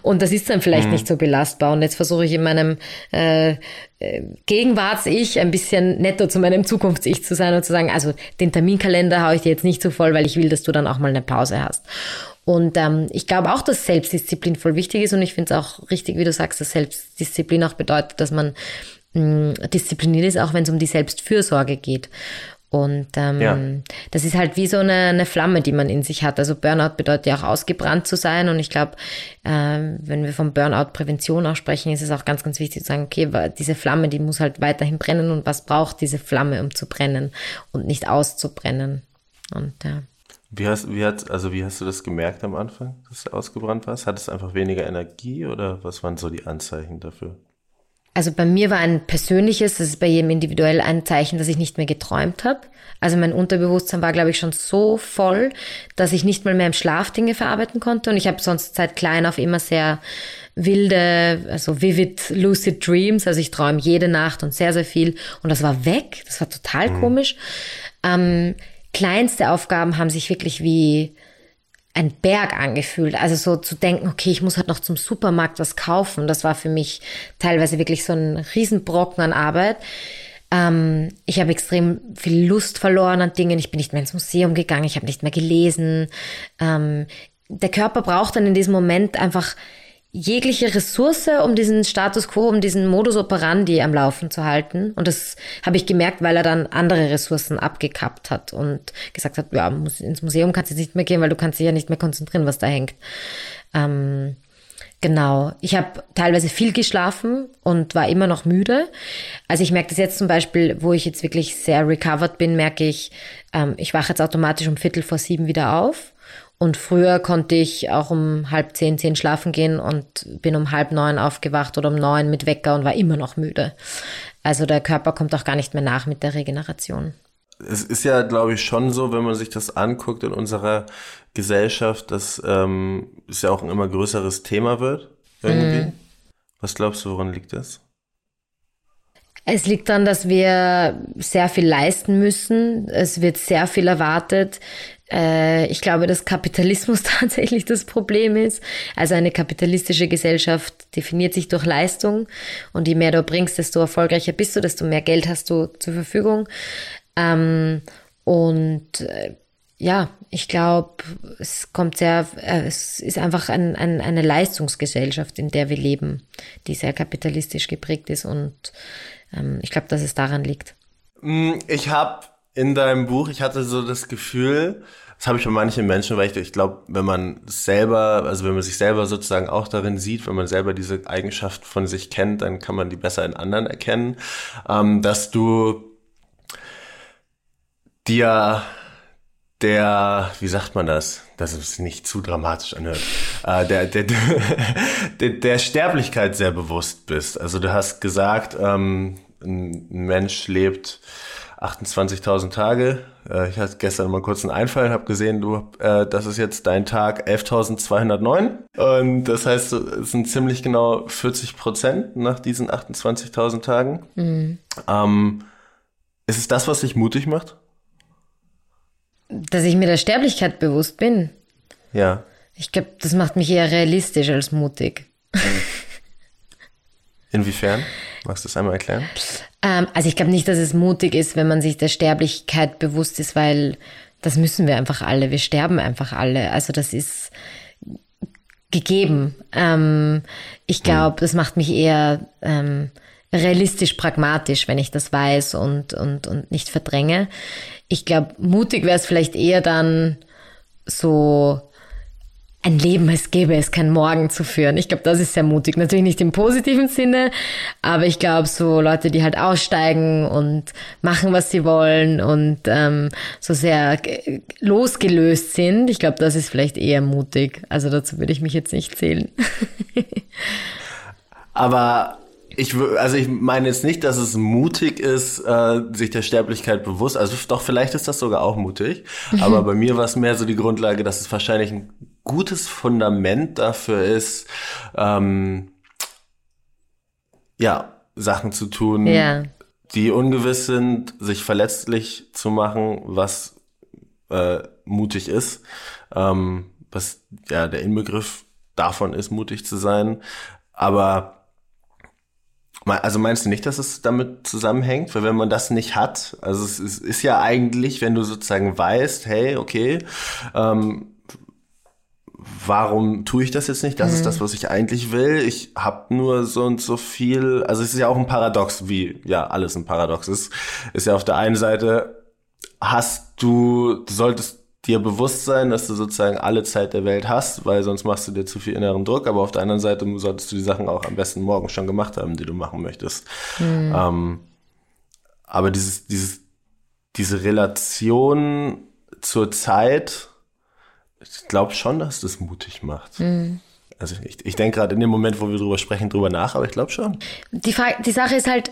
und das ist dann vielleicht mhm. nicht so belastbar und jetzt versuche ich in meinem äh, äh, Gegenwarts-Ich ein bisschen netter zu meinem Zukunfts-Ich zu sein und zu sagen, also den Terminkalender haue ich dir jetzt nicht so voll, weil ich will, dass du dann auch mal eine Pause hast. Und ähm, ich glaube auch, dass Selbstdisziplin voll wichtig ist und ich finde es auch richtig, wie du sagst, dass Selbstdisziplin auch bedeutet, dass man mh, diszipliniert ist, auch wenn es um die Selbstfürsorge geht. Und ähm, ja. das ist halt wie so eine, eine Flamme, die man in sich hat. Also Burnout bedeutet ja auch ausgebrannt zu sein. Und ich glaube, ähm, wenn wir von Burnout-Prävention auch sprechen, ist es auch ganz, ganz wichtig zu sagen, okay, diese Flamme, die muss halt weiterhin brennen. Und was braucht diese Flamme, um zu brennen und nicht auszubrennen? Und ja. Wie hast, wie hat, also wie hast du das gemerkt am Anfang, dass du ausgebrannt warst? Hat es einfach weniger Energie oder was waren so die Anzeichen dafür? Also bei mir war ein persönliches, das ist bei jedem individuell ein Zeichen, dass ich nicht mehr geträumt habe. Also mein Unterbewusstsein war, glaube ich, schon so voll, dass ich nicht mal mehr im Schlaf Dinge verarbeiten konnte. Und ich habe sonst seit klein auf immer sehr wilde, also vivid, lucid dreams. Also ich träume jede Nacht und sehr, sehr viel. Und das war weg. Das war total mhm. komisch. Ähm, kleinste Aufgaben haben sich wirklich wie ein Berg angefühlt. Also so zu denken, okay, ich muss halt noch zum Supermarkt was kaufen. Das war für mich teilweise wirklich so ein Riesenbrocken an Arbeit. Ähm, ich habe extrem viel Lust verloren an Dingen. Ich bin nicht mehr ins Museum gegangen. Ich habe nicht mehr gelesen. Ähm, der Körper braucht dann in diesem Moment einfach jegliche Ressource, um diesen Status quo, um diesen Modus operandi am Laufen zu halten. Und das habe ich gemerkt, weil er dann andere Ressourcen abgekappt hat und gesagt hat, ja, ins Museum kannst du nicht mehr gehen, weil du kannst dich ja nicht mehr konzentrieren, was da hängt. Ähm, genau. Ich habe teilweise viel geschlafen und war immer noch müde. Also ich merke das jetzt zum Beispiel, wo ich jetzt wirklich sehr recovered bin, merke ich, ähm, ich wache jetzt automatisch um Viertel vor sieben wieder auf und früher konnte ich auch um halb zehn, zehn schlafen gehen und bin um halb neun aufgewacht oder um neun mit Wecker und war immer noch müde. Also der Körper kommt auch gar nicht mehr nach mit der Regeneration. Es ist ja, glaube ich, schon so, wenn man sich das anguckt in unserer Gesellschaft, dass ähm, es ja auch ein immer größeres Thema wird. Irgendwie. Mm. Was glaubst du, woran liegt das? Es liegt daran, dass wir sehr viel leisten müssen. Es wird sehr viel erwartet. Äh, ich glaube, dass Kapitalismus tatsächlich das Problem ist. Also eine kapitalistische Gesellschaft definiert sich durch Leistung und je mehr du bringst, desto erfolgreicher bist du, desto mehr Geld hast du zur Verfügung. Ähm, und äh, ja, ich glaube, es kommt sehr, äh, es ist einfach ein, ein, eine Leistungsgesellschaft, in der wir leben, die sehr kapitalistisch geprägt ist und ähm, ich glaube, dass es daran liegt. Mm, ich habe in deinem Buch, ich hatte so das Gefühl, das habe ich bei manchen Menschen, weil ich, ich glaube, wenn man selber, also wenn man sich selber sozusagen auch darin sieht, wenn man selber diese Eigenschaft von sich kennt, dann kann man die besser in anderen erkennen, ähm, dass du dir der, wie sagt man das, dass es nicht zu dramatisch anhört, äh, der, der, der, der Sterblichkeit sehr bewusst bist. Also du hast gesagt, ähm, ein Mensch lebt 28.000 Tage. Äh, ich hatte gestern mal kurz einen Einfall, habe gesehen, du, äh, das ist jetzt dein Tag 11.209. Und das heißt, es sind ziemlich genau 40 Prozent nach diesen 28.000 Tagen. Mhm. Ähm, ist es das, was dich mutig macht? Dass ich mir der Sterblichkeit bewusst bin. Ja. Ich glaube, das macht mich eher realistisch als mutig. Inwiefern? Magst du das einmal erklären? Ähm, also ich glaube nicht, dass es mutig ist, wenn man sich der Sterblichkeit bewusst ist, weil das müssen wir einfach alle. Wir sterben einfach alle. Also das ist gegeben. Ähm, ich glaube, hm. das macht mich eher ähm, realistisch pragmatisch, wenn ich das weiß und, und, und nicht verdränge. Ich glaube, mutig wäre es vielleicht eher dann so ein Leben, als gäbe es kein Morgen zu führen. Ich glaube, das ist sehr mutig. Natürlich nicht im positiven Sinne, aber ich glaube, so Leute, die halt aussteigen und machen, was sie wollen und ähm, so sehr losgelöst sind, ich glaube, das ist vielleicht eher mutig. Also dazu würde ich mich jetzt nicht zählen. aber ich, also ich meine jetzt nicht, dass es mutig ist, äh, sich der Sterblichkeit bewusst. Also doch, vielleicht ist das sogar auch mutig. Aber bei mir war es mehr so die Grundlage, dass es wahrscheinlich ein gutes Fundament dafür ist, ähm, ja, Sachen zu tun, ja. die ungewiss sind, sich verletzlich zu machen, was äh, mutig ist, ähm, was ja der Inbegriff davon ist, mutig zu sein. Aber also meinst du nicht, dass es damit zusammenhängt? Weil wenn man das nicht hat, also es ist, ja eigentlich, wenn du sozusagen weißt, hey, okay, ähm, warum tue ich das jetzt nicht? Das mhm. ist das, was ich eigentlich will. Ich habe nur so und so viel. Also es ist ja auch ein Paradox, wie ja alles ein Paradox ist. Ist ja auf der einen Seite hast du, du solltest dir bewusst sein, dass du sozusagen alle Zeit der Welt hast, weil sonst machst du dir zu viel inneren Druck. Aber auf der anderen Seite solltest du die Sachen auch am besten morgen schon gemacht haben, die du machen möchtest. Mhm. Ähm, aber dieses, dieses, diese Relation zur Zeit ich glaube schon, dass das mutig macht. Mhm. Also ich, ich denke gerade in dem Moment, wo wir drüber sprechen, drüber nach, aber ich glaube schon. Die, Frage, die Sache ist halt,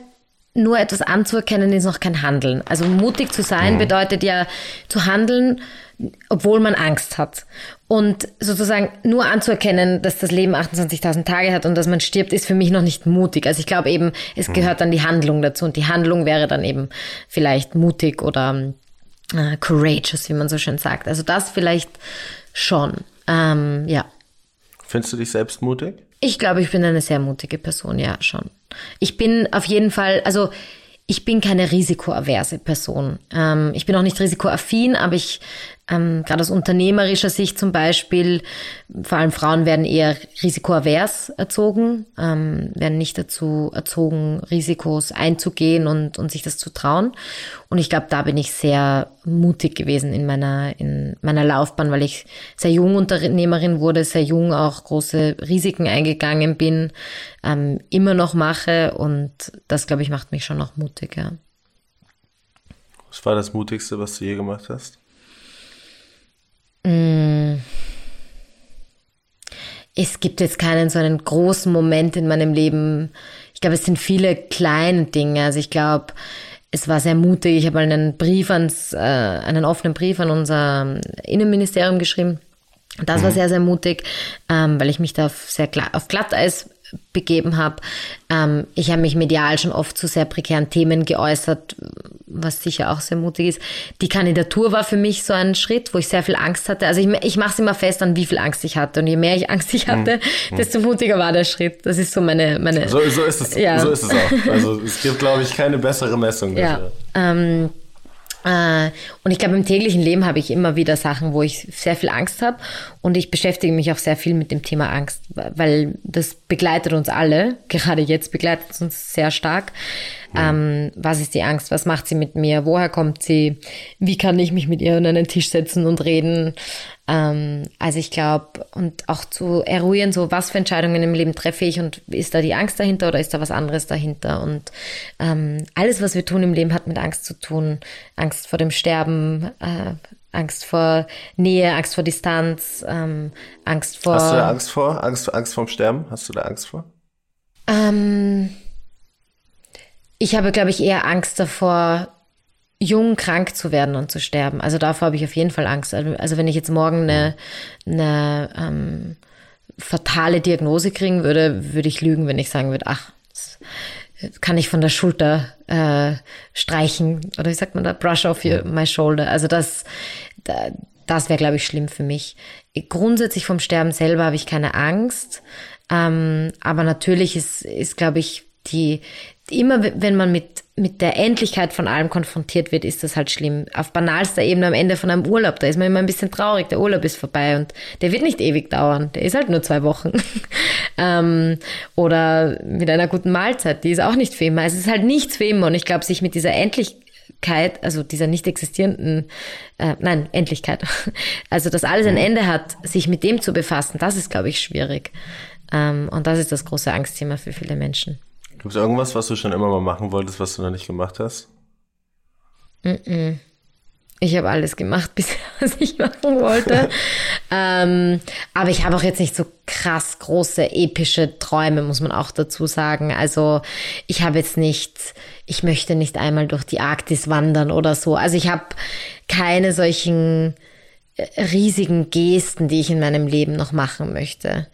nur etwas anzuerkennen ist noch kein Handeln. Also mutig zu sein mhm. bedeutet ja zu handeln, obwohl man Angst hat. Und sozusagen nur anzuerkennen, dass das Leben 28.000 Tage hat und dass man stirbt, ist für mich noch nicht mutig. Also ich glaube eben, es mhm. gehört dann die Handlung dazu und die Handlung wäre dann eben vielleicht mutig oder äh, courageous, wie man so schön sagt. Also das vielleicht schon. Ähm, ja. Findest du dich selbst mutig? Ich glaube, ich bin eine sehr mutige Person, ja, schon. Ich bin auf jeden Fall, also ich bin keine risikoaverse Person. Ähm, ich bin auch nicht risikoaffin, aber ich ähm, Gerade aus unternehmerischer Sicht zum Beispiel, vor allem Frauen werden eher risikoavers erzogen, ähm, werden nicht dazu erzogen, Risikos einzugehen und, und sich das zu trauen. Und ich glaube, da bin ich sehr mutig gewesen in meiner, in meiner Laufbahn, weil ich sehr jung Unternehmerin wurde, sehr jung auch große Risiken eingegangen bin, ähm, immer noch mache und das, glaube ich, macht mich schon noch mutig, ja. Was war das Mutigste, was du je gemacht hast? Mm. Es gibt jetzt keinen so einen großen Moment in meinem Leben. Ich glaube, es sind viele kleine Dinge. Also ich glaube, es war sehr mutig. Ich habe einen Brief ans, äh, einen offenen Brief an unser Innenministerium geschrieben. Das war mhm. sehr, sehr mutig, ähm, weil ich mich da auf sehr auf Glatteis begeben habe. Ähm, ich habe mich medial schon oft zu sehr prekären Themen geäußert, was sicher auch sehr mutig ist. Die Kandidatur war für mich so ein Schritt, wo ich sehr viel Angst hatte. Also ich, ich mache es immer fest an, wie viel Angst ich hatte. Und je mehr ich Angst ich hatte, mhm. desto mutiger war der Schritt. Das ist so meine... meine so, so, ist es, ja. so ist es auch. Also es gibt, glaube ich, keine bessere Messung dafür. Ja, ähm, äh, und ich glaube, im täglichen Leben habe ich immer wieder Sachen, wo ich sehr viel Angst habe. Und ich beschäftige mich auch sehr viel mit dem Thema Angst, weil das begleitet uns alle. Gerade jetzt begleitet es uns sehr stark. Ähm, was ist die Angst? Was macht sie mit mir? Woher kommt sie? Wie kann ich mich mit ihr an einen Tisch setzen und reden? Ähm, also ich glaube, und auch zu eruieren, so was für Entscheidungen im Leben treffe ich und ist da die Angst dahinter oder ist da was anderes dahinter? Und ähm, alles, was wir tun im Leben, hat mit Angst zu tun. Angst vor dem Sterben, äh, Angst vor Nähe, Angst vor Distanz, ähm, Angst vor. Hast du da Angst vor? Angst, Angst vorm Sterben? Hast du da Angst vor? Ähm, ich habe, glaube ich, eher Angst davor, jung krank zu werden und zu sterben. Also davor habe ich auf jeden Fall Angst. Also, also wenn ich jetzt morgen eine, eine ähm, fatale Diagnose kriegen würde, würde ich lügen, wenn ich sagen würde, ach, kann ich von der Schulter äh, streichen oder wie sagt man da, brush off your, my shoulder. Also das, das wäre, glaube ich, schlimm für mich. Grundsätzlich vom Sterben selber habe ich keine Angst, ähm, aber natürlich ist, ist glaube ich, die immer, wenn man mit mit der Endlichkeit von allem konfrontiert wird, ist das halt schlimm. Auf banalster Ebene am Ende von einem Urlaub, da ist man immer ein bisschen traurig. Der Urlaub ist vorbei und der wird nicht ewig dauern. Der ist halt nur zwei Wochen. ähm, oder mit einer guten Mahlzeit, die ist auch nicht für immer. Es ist halt nichts für immer. Und ich glaube, sich mit dieser Endlichkeit, also dieser nicht existierenden, äh, nein, Endlichkeit, also dass alles ein Ende hat, sich mit dem zu befassen, das ist, glaube ich, schwierig. Ähm, und das ist das große Angstthema für viele Menschen. Gibt es irgendwas, was du schon immer mal machen wolltest, was du noch nicht gemacht hast? Mm -mm. Ich habe alles gemacht, bisher, was ich machen wollte. ähm, aber ich habe auch jetzt nicht so krass große, epische Träume, muss man auch dazu sagen. Also ich habe jetzt nicht, ich möchte nicht einmal durch die Arktis wandern oder so. Also ich habe keine solchen äh, riesigen Gesten, die ich in meinem Leben noch machen möchte.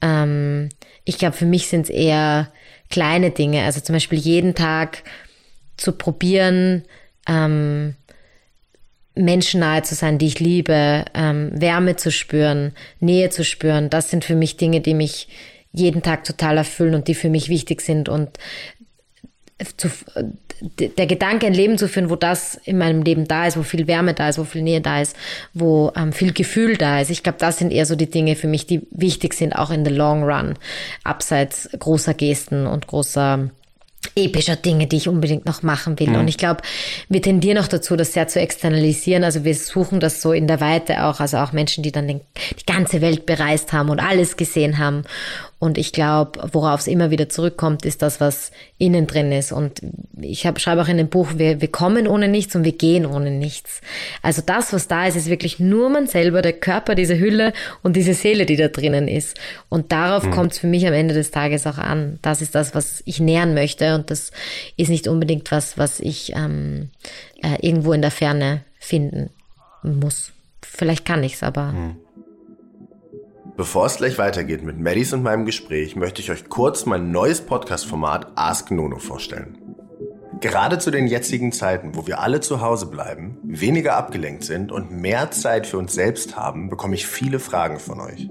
Ähm, ich glaube, für mich sind es eher kleine Dinge. Also zum Beispiel jeden Tag zu probieren, ähm, Menschen nahe zu sein, die ich liebe, ähm, Wärme zu spüren, Nähe zu spüren. Das sind für mich Dinge, die mich jeden Tag total erfüllen und die für mich wichtig sind. Und zu, der Gedanke, ein Leben zu führen, wo das in meinem Leben da ist, wo viel Wärme da ist, wo viel Nähe da ist, wo ähm, viel Gefühl da ist. Ich glaube, das sind eher so die Dinge für mich, die wichtig sind, auch in the long run, abseits großer Gesten und großer epischer Dinge, die ich unbedingt noch machen will. Mhm. Und ich glaube, wir tendieren auch dazu, das sehr zu externalisieren. Also wir suchen das so in der Weite auch, also auch Menschen, die dann den, die ganze Welt bereist haben und alles gesehen haben. Und ich glaube, worauf es immer wieder zurückkommt, ist das, was innen drin ist. Und ich hab, schreibe auch in dem Buch, wir, wir kommen ohne nichts und wir gehen ohne nichts. Also das, was da ist, ist wirklich nur man selber, der Körper, diese Hülle und diese Seele, die da drinnen ist. Und darauf mhm. kommt es für mich am Ende des Tages auch an. Das ist das, was ich nähern möchte. Und das ist nicht unbedingt was, was ich ähm, äh, irgendwo in der Ferne finden muss. Vielleicht kann ich's, aber. Mhm. Bevor es gleich weitergeht mit Maddys und meinem Gespräch, möchte ich euch kurz mein neues Podcast-Format Ask Nono vorstellen. Gerade zu den jetzigen Zeiten, wo wir alle zu Hause bleiben, weniger abgelenkt sind und mehr Zeit für uns selbst haben, bekomme ich viele Fragen von euch.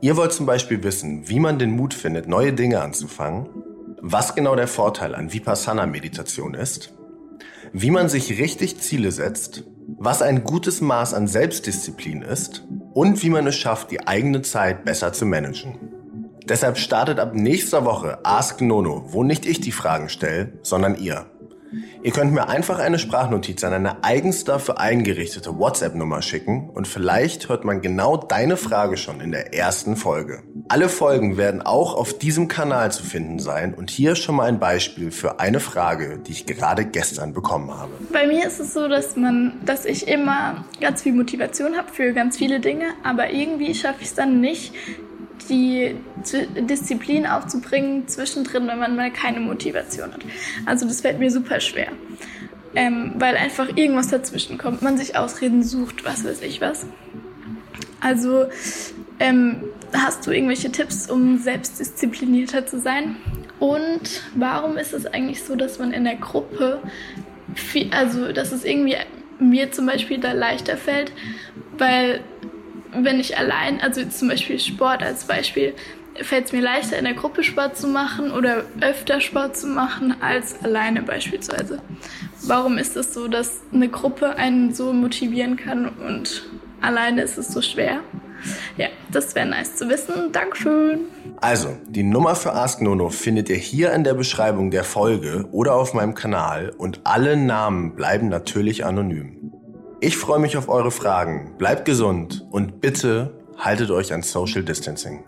Ihr wollt zum Beispiel wissen, wie man den Mut findet, neue Dinge anzufangen, was genau der Vorteil an Vipassana-Meditation ist, wie man sich richtig Ziele setzt, was ein gutes Maß an Selbstdisziplin ist und wie man es schafft, die eigene Zeit besser zu managen. Deshalb startet ab nächster Woche Ask Nono, wo nicht ich die Fragen stelle, sondern ihr. Ihr könnt mir einfach eine Sprachnotiz an eine eigens dafür eingerichtete WhatsApp-Nummer schicken und vielleicht hört man genau deine Frage schon in der ersten Folge. Alle Folgen werden auch auf diesem Kanal zu finden sein und hier schon mal ein Beispiel für eine Frage, die ich gerade gestern bekommen habe. Bei mir ist es so, dass man, dass ich immer ganz viel Motivation habe für ganz viele Dinge, aber irgendwie schaffe ich es dann nicht, die Disziplin aufzubringen zwischendrin, wenn man mal keine Motivation hat. Also das fällt mir super schwer. Ähm, weil einfach irgendwas dazwischen kommt, man sich Ausreden sucht, was weiß ich was. Also ähm, hast du irgendwelche Tipps, um selbstdisziplinierter zu sein? Und warum ist es eigentlich so, dass man in der Gruppe, viel, also dass es irgendwie mir zum Beispiel da leichter fällt, weil wenn ich allein, also zum Beispiel Sport als Beispiel, fällt es mir leichter, in der Gruppe Sport zu machen oder öfter Sport zu machen als alleine beispielsweise. Warum ist es so, dass eine Gruppe einen so motivieren kann und alleine ist es so schwer? Ja, das wäre nice zu wissen. Dankeschön. Also, die Nummer für Ask Nono findet ihr hier in der Beschreibung der Folge oder auf meinem Kanal und alle Namen bleiben natürlich anonym. Ich freue mich auf eure Fragen. Bleibt gesund und bitte haltet euch an Social Distancing.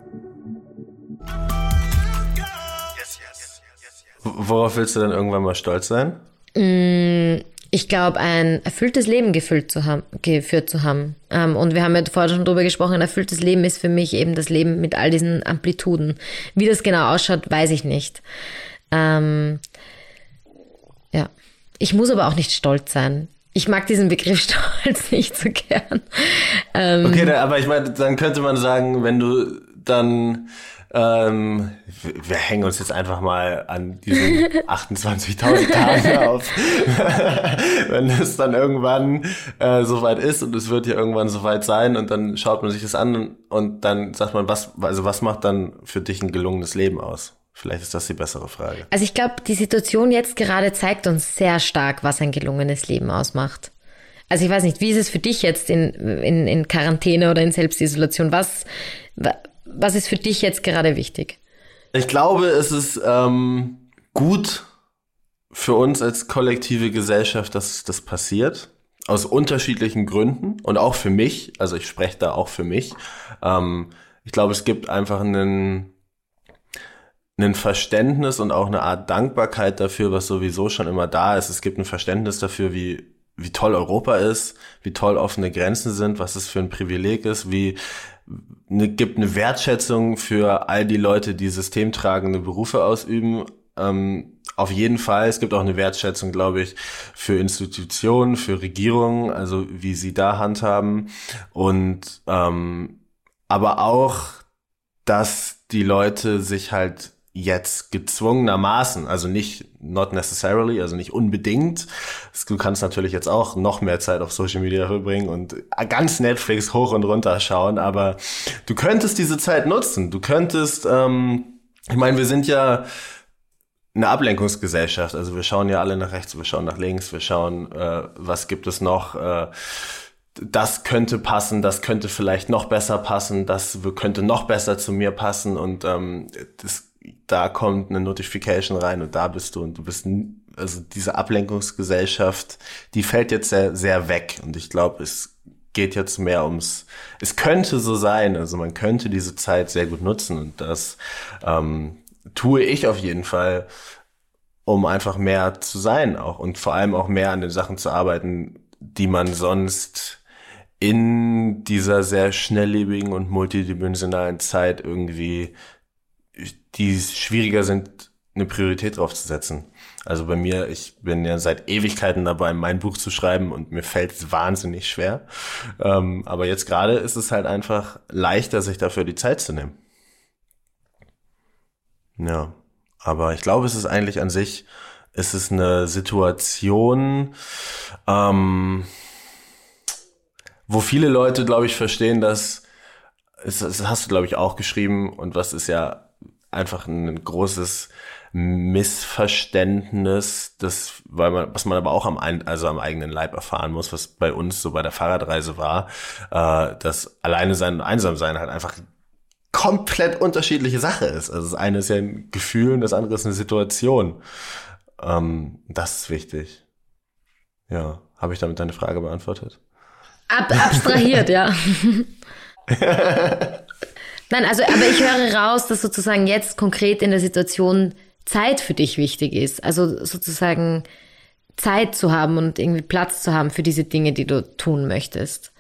Worauf willst du dann irgendwann mal stolz sein? Mm, ich glaube, ein erfülltes Leben zu haben, geführt zu haben. Ähm, und wir haben ja vorher schon drüber gesprochen, ein erfülltes Leben ist für mich eben das Leben mit all diesen Amplituden. Wie das genau ausschaut, weiß ich nicht. Ähm, ja. ich muss aber auch nicht stolz sein. Ich mag diesen Begriff Stolz nicht so gern. Ähm, okay, aber ich meine, dann könnte man sagen, wenn du dann ähm, wir hängen uns jetzt einfach mal an diesen 28.000 Tagen auf. Wenn es dann irgendwann äh, soweit ist und es wird ja irgendwann soweit sein und dann schaut man sich das an und dann sagt man, was, also was macht dann für dich ein gelungenes Leben aus? Vielleicht ist das die bessere Frage. Also ich glaube, die Situation jetzt gerade zeigt uns sehr stark, was ein gelungenes Leben ausmacht. Also ich weiß nicht, wie ist es für dich jetzt in, in, in Quarantäne oder in Selbstisolation? Was, was ist für dich jetzt gerade wichtig? Ich glaube, es ist ähm, gut für uns als kollektive Gesellschaft, dass das passiert. Aus unterschiedlichen Gründen und auch für mich. Also ich spreche da auch für mich. Ähm, ich glaube, es gibt einfach einen, einen Verständnis und auch eine Art Dankbarkeit dafür, was sowieso schon immer da ist. Es gibt ein Verständnis dafür, wie wie toll Europa ist, wie toll offene Grenzen sind, was es für ein Privileg ist, wie eine, gibt eine Wertschätzung für all die Leute, die systemtragende Berufe ausüben. Ähm, auf jeden Fall. Es gibt auch eine Wertschätzung, glaube ich, für Institutionen, für Regierungen, also wie sie da handhaben. Und ähm, aber auch, dass die Leute sich halt jetzt gezwungenermaßen, also nicht not necessarily, also nicht unbedingt. Du kannst natürlich jetzt auch noch mehr Zeit auf Social Media verbringen und ganz Netflix hoch und runter schauen, aber du könntest diese Zeit nutzen. Du könntest, ähm, ich meine, wir sind ja eine Ablenkungsgesellschaft, also wir schauen ja alle nach rechts, wir schauen nach links, wir schauen, äh, was gibt es noch. Äh, das könnte passen, das könnte vielleicht noch besser passen, das könnte noch besser zu mir passen und ähm, das da kommt eine Notification rein und da bist du und du bist, also diese Ablenkungsgesellschaft, die fällt jetzt sehr, sehr weg und ich glaube, es geht jetzt mehr ums, es könnte so sein, also man könnte diese Zeit sehr gut nutzen und das ähm, tue ich auf jeden Fall, um einfach mehr zu sein auch und vor allem auch mehr an den Sachen zu arbeiten, die man sonst in dieser sehr schnelllebigen und multidimensionalen Zeit irgendwie die schwieriger sind, eine Priorität drauf zu setzen. Also bei mir, ich bin ja seit Ewigkeiten dabei, mein Buch zu schreiben und mir fällt es wahnsinnig schwer. Ähm, aber jetzt gerade ist es halt einfach leichter, sich dafür die Zeit zu nehmen. Ja, aber ich glaube, es ist eigentlich an sich, es ist eine Situation, ähm, wo viele Leute, glaube ich, verstehen, dass, das hast du, glaube ich, auch geschrieben und was ist ja einfach ein großes Missverständnis, das, weil man, was man aber auch am, also am eigenen Leib erfahren muss, was bei uns so bei der Fahrradreise war, äh, dass alleine sein und einsam sein halt einfach komplett unterschiedliche Sache ist. Also das eine ist ja ein Gefühl und das andere ist eine Situation. Ähm, das ist wichtig. Ja, habe ich damit deine Frage beantwortet? Ab, abstrahiert, ja. Nein, also, aber ich höre raus, dass sozusagen jetzt konkret in der Situation Zeit für dich wichtig ist. Also sozusagen Zeit zu haben und irgendwie Platz zu haben für diese Dinge, die du tun möchtest.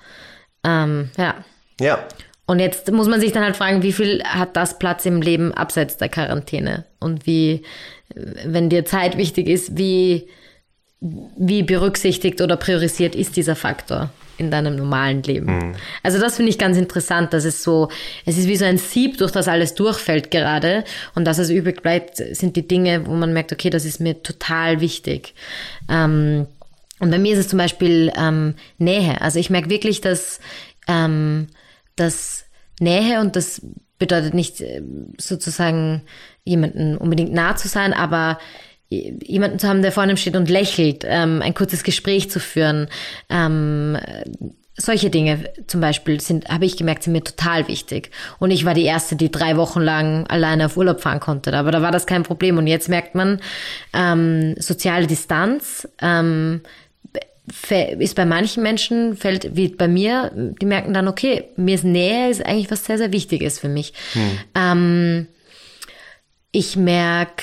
Ähm, ja. Ja. Und jetzt muss man sich dann halt fragen, wie viel hat das Platz im Leben abseits der Quarantäne? Und wie, wenn dir Zeit wichtig ist, wie, wie berücksichtigt oder priorisiert ist dieser Faktor? In deinem normalen Leben. Mhm. Also das finde ich ganz interessant, dass es so, es ist wie so ein Sieb, durch das alles durchfällt gerade und dass es übrig bleibt, sind die Dinge, wo man merkt, okay, das ist mir total wichtig. Ähm, und bei mir ist es zum Beispiel ähm, Nähe. Also ich merke wirklich, dass, ähm, dass Nähe und das bedeutet nicht äh, sozusagen jemanden unbedingt nah zu sein, aber jemanden zu haben, der vor einem steht und lächelt, ähm, ein kurzes Gespräch zu führen. Ähm, solche Dinge zum Beispiel sind, habe ich gemerkt, sind mir total wichtig. Und ich war die erste, die drei Wochen lang alleine auf Urlaub fahren konnte. Aber da war das kein Problem. Und jetzt merkt man, ähm, soziale Distanz ähm, ist bei manchen Menschen, fällt wie bei mir, die merken dann, okay, mir ist Nähe ist eigentlich was sehr, sehr Wichtiges für mich. Hm. Ähm, ich merke,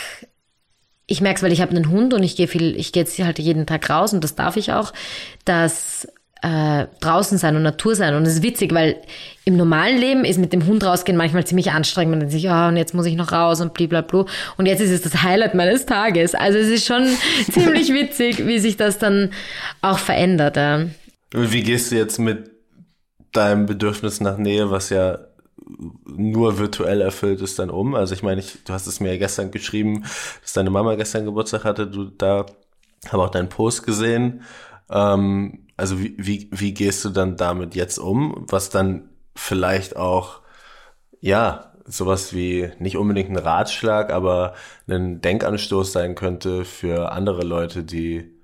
ich merke es, weil ich habe einen Hund und ich gehe viel, ich gehe jetzt halt jeden Tag raus und das darf ich auch, dass äh, draußen sein und Natur sein. Und es ist witzig, weil im normalen Leben ist mit dem Hund rausgehen manchmal ziemlich anstrengend. Man denkt sich, oh, und jetzt muss ich noch raus und blablabla. Und jetzt ist es das Highlight meines Tages. Also es ist schon ziemlich witzig, wie sich das dann auch verändert. Ja. Und wie gehst du jetzt mit deinem Bedürfnis nach Nähe, was ja nur virtuell erfüllt ist, dann um? Also ich meine, ich, du hast es mir ja gestern geschrieben, dass deine Mama gestern Geburtstag hatte. Du da habe auch deinen Post gesehen. Ähm, also wie, wie, wie gehst du dann damit jetzt um, was dann vielleicht auch, ja, sowas wie nicht unbedingt ein Ratschlag, aber ein Denkanstoß sein könnte für andere Leute, die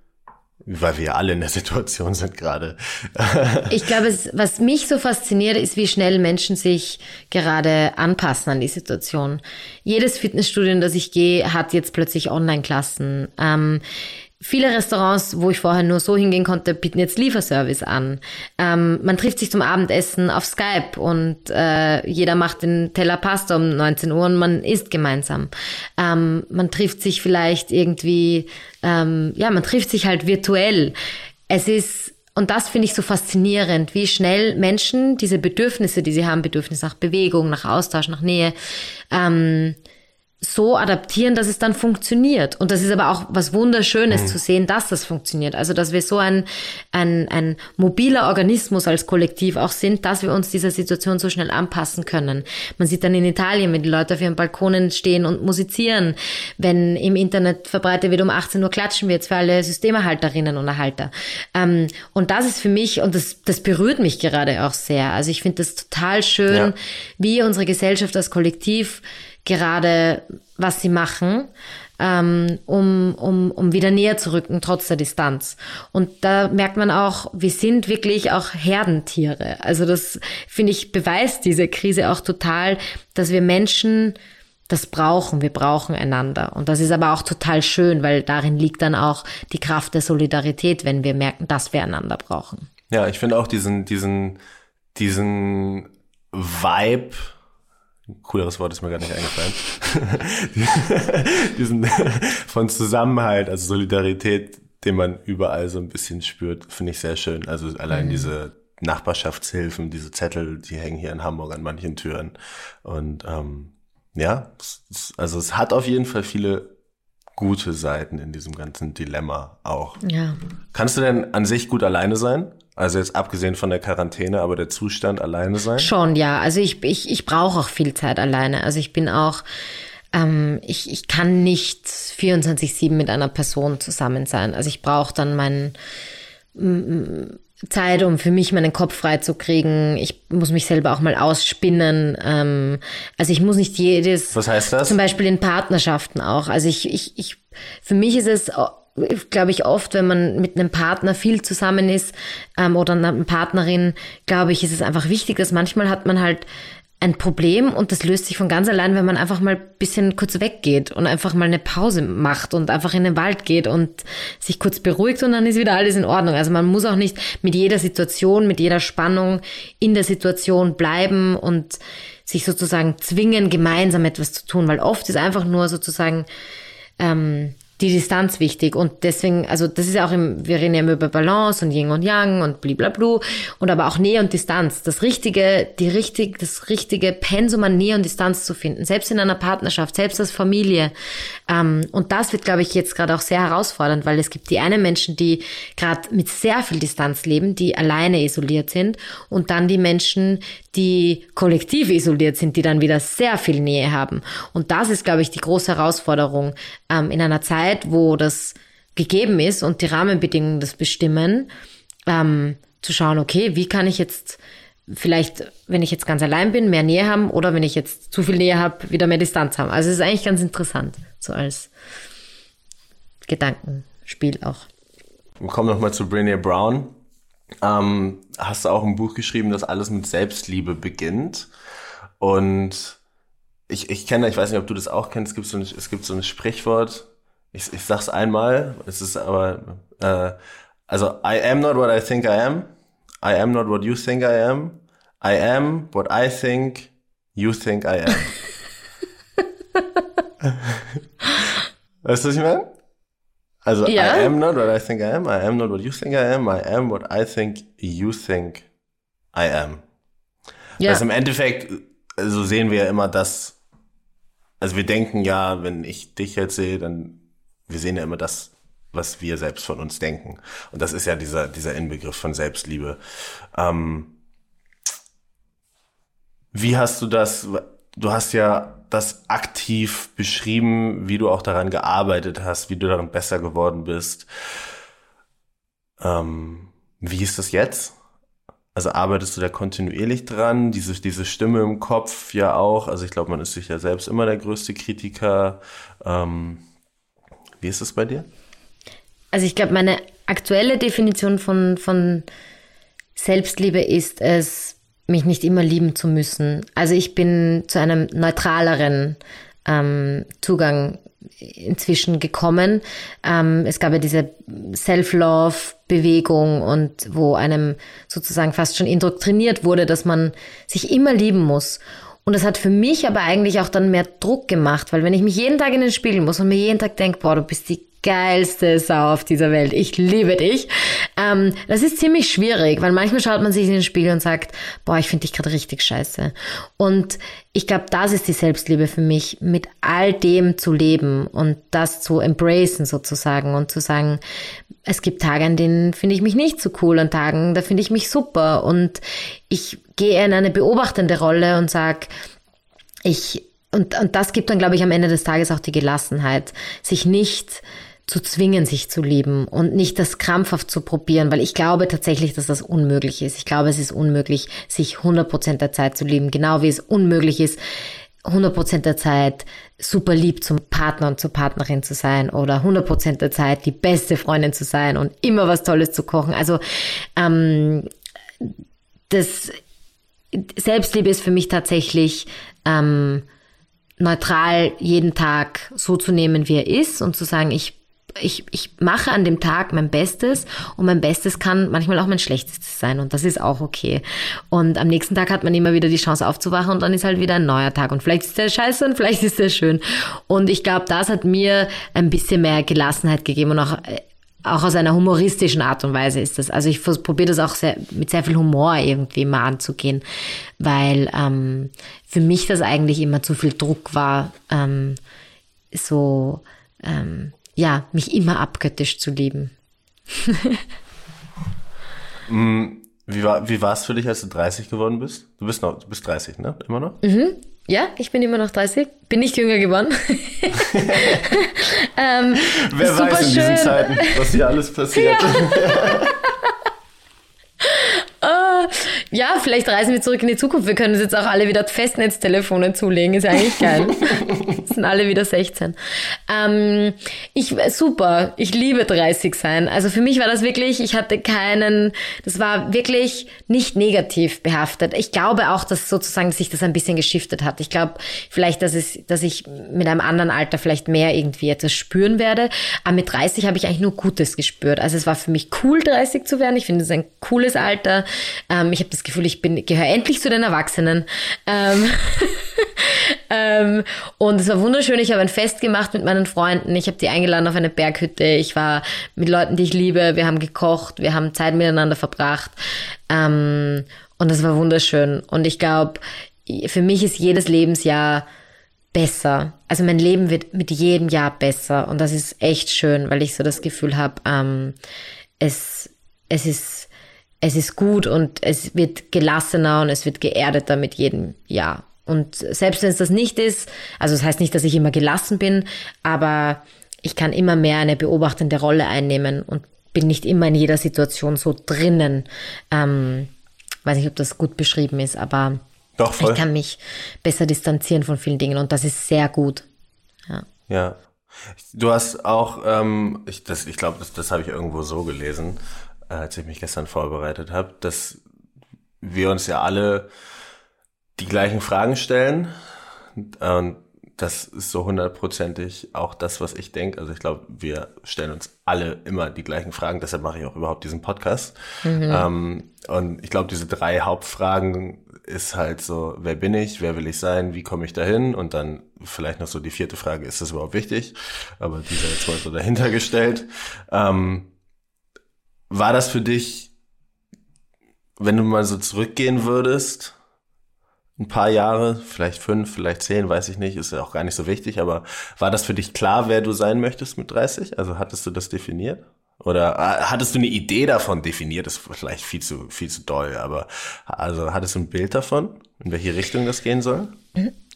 weil wir alle in der Situation sind gerade. ich glaube, was mich so fasziniert, ist, wie schnell Menschen sich gerade anpassen an die Situation. Jedes Fitnessstudio, in das ich gehe, hat jetzt plötzlich Online-Klassen. Ähm, Viele Restaurants, wo ich vorher nur so hingehen konnte, bieten jetzt Lieferservice an. Ähm, man trifft sich zum Abendessen auf Skype und äh, jeder macht den Teller Pasta um 19 Uhr und man isst gemeinsam. Ähm, man trifft sich vielleicht irgendwie, ähm, ja, man trifft sich halt virtuell. Es ist und das finde ich so faszinierend, wie schnell Menschen diese Bedürfnisse, die sie haben, Bedürfnis nach Bewegung, nach Austausch, nach Nähe, ähm, so adaptieren, dass es dann funktioniert. Und das ist aber auch was Wunderschönes mhm. zu sehen, dass das funktioniert. Also, dass wir so ein, ein, ein mobiler Organismus als Kollektiv auch sind, dass wir uns dieser Situation so schnell anpassen können. Man sieht dann in Italien, wenn die Leute auf ihren Balkonen stehen und musizieren, wenn im Internet verbreitet wird, um 18 Uhr klatschen wir jetzt für alle Systemerhalterinnen und Erhalter. Ähm, und das ist für mich, und das, das berührt mich gerade auch sehr. Also ich finde das total schön, ja. wie unsere Gesellschaft als Kollektiv gerade, was sie machen, ähm, um, um, um wieder näher zu rücken, trotz der Distanz. Und da merkt man auch, wir sind wirklich auch Herdentiere. Also das, finde ich, beweist diese Krise auch total, dass wir Menschen das brauchen. Wir brauchen einander. Und das ist aber auch total schön, weil darin liegt dann auch die Kraft der Solidarität, wenn wir merken, dass wir einander brauchen. Ja, ich finde auch diesen, diesen, diesen Vibe, cooleres Wort ist mir gar nicht eingefallen, diesen von Zusammenhalt, also Solidarität, den man überall so ein bisschen spürt, finde ich sehr schön. Also allein mhm. diese Nachbarschaftshilfen, diese Zettel, die hängen hier in Hamburg an manchen Türen. Und ähm, ja, also es hat auf jeden Fall viele gute Seiten in diesem ganzen Dilemma auch. Ja. Kannst du denn an sich gut alleine sein? Also jetzt abgesehen von der Quarantäne, aber der Zustand alleine sein? Schon, ja. Also ich, ich, ich brauche auch viel Zeit alleine. Also ich bin auch, ähm, ich, ich kann nicht 24-7 mit einer Person zusammen sein. Also ich brauche dann meinen Zeit, um für mich meinen Kopf frei zu kriegen. Ich muss mich selber auch mal ausspinnen. Ähm, also ich muss nicht jedes. Was heißt das? Zum Beispiel in Partnerschaften auch. Also ich, ich, ich, für mich ist es glaube ich, oft, wenn man mit einem Partner viel zusammen ist ähm, oder einer Partnerin, glaube ich, ist es einfach wichtig, dass manchmal hat man halt ein Problem und das löst sich von ganz allein, wenn man einfach mal ein bisschen kurz weggeht und einfach mal eine Pause macht und einfach in den Wald geht und sich kurz beruhigt und dann ist wieder alles in Ordnung. Also man muss auch nicht mit jeder Situation, mit jeder Spannung in der Situation bleiben und sich sozusagen zwingen, gemeinsam etwas zu tun, weil oft ist einfach nur sozusagen ähm, die Distanz wichtig. Und deswegen, also das ist ja auch im, wir reden ja immer über Balance und Yin und Yang und blablabla und aber auch Nähe und Distanz. Das richtige, die richtig, das richtige Pensum an Nähe und Distanz zu finden, selbst in einer Partnerschaft, selbst als Familie. Ähm, und das wird, glaube ich, jetzt gerade auch sehr herausfordernd, weil es gibt die einen Menschen, die gerade mit sehr viel Distanz leben, die alleine isoliert sind und dann die Menschen, die kollektiv isoliert sind, die dann wieder sehr viel Nähe haben. Und das ist, glaube ich, die große Herausforderung ähm, in einer Zeit, wo das gegeben ist und die Rahmenbedingungen das bestimmen, ähm, zu schauen, okay, wie kann ich jetzt vielleicht, wenn ich jetzt ganz allein bin, mehr Nähe haben oder wenn ich jetzt zu viel Nähe habe, wieder mehr Distanz haben. Also es ist eigentlich ganz interessant, so als Gedankenspiel auch. Wir kommen nochmal zu Brené Brown ähm, hast du auch ein Buch geschrieben, das alles mit Selbstliebe beginnt. Und ich, ich kenne, ich weiß nicht, ob du das auch kennst, es gibt so ein, es gibt so ein Sprichwort, ich, ich sag's einmal, es ist aber, äh, also, I am not what I think I am, I am not what you think I am, I am what I think you think I am. weißt du, was ich meine? Also Ja. I am not what I think I am, I am not what you think I am, I am what I think you think I am. Ja. Also im Endeffekt, so sehen wir ja immer das, also wir denken ja, wenn ich dich jetzt sehe, dann, wir sehen ja immer das, was wir selbst von uns denken. Und das ist ja dieser, dieser Inbegriff von Selbstliebe. Ähm, wie hast du das, du hast ja das aktiv beschrieben, wie du auch daran gearbeitet hast, wie du daran besser geworden bist. Ähm, wie ist das jetzt? Also arbeitest du da kontinuierlich dran? Diese, diese Stimme im Kopf ja auch. Also ich glaube, man ist sich ja selbst immer der größte Kritiker. Ähm, wie ist das bei dir? Also ich glaube, meine aktuelle Definition von, von Selbstliebe ist es, mich nicht immer lieben zu müssen. Also ich bin zu einem neutraleren ähm, Zugang inzwischen gekommen. Ähm, es gab ja diese Self-Love-Bewegung und wo einem sozusagen fast schon indoktriniert wurde, dass man sich immer lieben muss. Und das hat für mich aber eigentlich auch dann mehr Druck gemacht, weil wenn ich mich jeden Tag in den Spiegel muss und mir jeden Tag denke, boah, du bist die geilste Sau auf dieser Welt, ich liebe dich, ähm, das ist ziemlich schwierig, weil manchmal schaut man sich in den Spiegel und sagt, boah, ich finde dich gerade richtig scheiße. Und ich glaube, das ist die Selbstliebe für mich, mit all dem zu leben und das zu embracen sozusagen und zu sagen, es gibt Tage, an denen finde ich mich nicht so cool, an Tagen, da finde ich mich super. Und ich gehe in eine beobachtende Rolle und sag, ich, und, und das gibt dann, glaube ich, am Ende des Tages auch die Gelassenheit, sich nicht zu zwingen, sich zu lieben und nicht das krampfhaft zu probieren, weil ich glaube tatsächlich, dass das unmöglich ist. Ich glaube, es ist unmöglich, sich 100% der Zeit zu lieben, genau wie es unmöglich ist, 100% der Zeit super lieb zum Partner und zur Partnerin zu sein oder 100% der Zeit die beste Freundin zu sein und immer was Tolles zu kochen. Also ähm, das Selbstliebe ist für mich tatsächlich ähm, neutral jeden Tag so zu nehmen, wie er ist und zu sagen, ich ich, ich mache an dem Tag mein Bestes und mein Bestes kann manchmal auch mein Schlechtestes sein und das ist auch okay. Und am nächsten Tag hat man immer wieder die Chance aufzuwachen und dann ist halt wieder ein neuer Tag und vielleicht ist der scheiße und vielleicht ist der schön. Und ich glaube, das hat mir ein bisschen mehr Gelassenheit gegeben und auch auch aus einer humoristischen Art und Weise ist das. Also ich probiere das auch sehr, mit sehr viel Humor irgendwie mal anzugehen, weil ähm, für mich das eigentlich immer zu viel Druck war, ähm, so ähm, ja, mich immer abgöttisch zu lieben. Wie war wie war es für dich, als du 30 geworden bist? Du bist noch, du bist 30, ne? Immer noch? Ja, ich bin immer noch 30, bin nicht jünger geworden. ähm, Wer super weiß in diesen schön. Zeiten, was hier alles passiert. Ja, vielleicht reisen wir zurück in die Zukunft. Wir können uns jetzt auch alle wieder Festnetztelefone zulegen. Ist ja eigentlich geil. sind alle wieder 16. Ähm, ich, super. Ich liebe 30 sein. Also für mich war das wirklich, ich hatte keinen, das war wirklich nicht negativ behaftet. Ich glaube auch, dass sozusagen sich das ein bisschen geschiftet hat. Ich glaube vielleicht, dass es, dass ich mit einem anderen Alter vielleicht mehr irgendwie etwas spüren werde. Aber mit 30 habe ich eigentlich nur Gutes gespürt. Also es war für mich cool, 30 zu werden. Ich finde es ein cooles Alter. Ähm, ich habe das Gefühl, ich bin, gehöre endlich zu den Erwachsenen. Ähm, ähm, und es war wunderschön. Ich habe ein Fest gemacht mit meinen Freunden. Ich habe die eingeladen auf eine Berghütte. Ich war mit Leuten, die ich liebe. Wir haben gekocht. Wir haben Zeit miteinander verbracht. Ähm, und das war wunderschön. Und ich glaube, für mich ist jedes Lebensjahr besser. Also mein Leben wird mit jedem Jahr besser. Und das ist echt schön, weil ich so das Gefühl habe, ähm, es, es ist, es ist gut und es wird gelassener und es wird geerdeter mit jedem Jahr. Und selbst wenn es das nicht ist, also das heißt nicht, dass ich immer gelassen bin, aber ich kann immer mehr eine beobachtende Rolle einnehmen und bin nicht immer in jeder Situation so drinnen. Ähm, weiß nicht, ob das gut beschrieben ist, aber Doch, ich kann mich besser distanzieren von vielen Dingen und das ist sehr gut. Ja. Ja. Du hast auch, ähm, ich, das, ich glaube, das, das habe ich irgendwo so gelesen, als ich mich gestern vorbereitet habe, dass wir uns ja alle die gleichen Fragen stellen. Und das ist so hundertprozentig auch das, was ich denke. Also ich glaube, wir stellen uns alle immer die gleichen Fragen. Deshalb mache ich auch überhaupt diesen Podcast. Ähm, und ich glaube, diese drei Hauptfragen ist halt so, wer bin ich, wer will ich sein, wie komme ich dahin? Und dann vielleicht noch so die vierte Frage, ist das überhaupt wichtig? Aber die sei jetzt mal so dahinter gestellt. Ähm, war das für dich, wenn du mal so zurückgehen würdest, ein paar Jahre, vielleicht fünf, vielleicht zehn, weiß ich nicht, ist ja auch gar nicht so wichtig, aber war das für dich klar, wer du sein möchtest mit 30? Also hattest du das definiert? Oder äh, hattest du eine Idee davon definiert? Das ist vielleicht viel zu, viel zu doll, aber also hattest du ein Bild davon, in welche Richtung das gehen soll?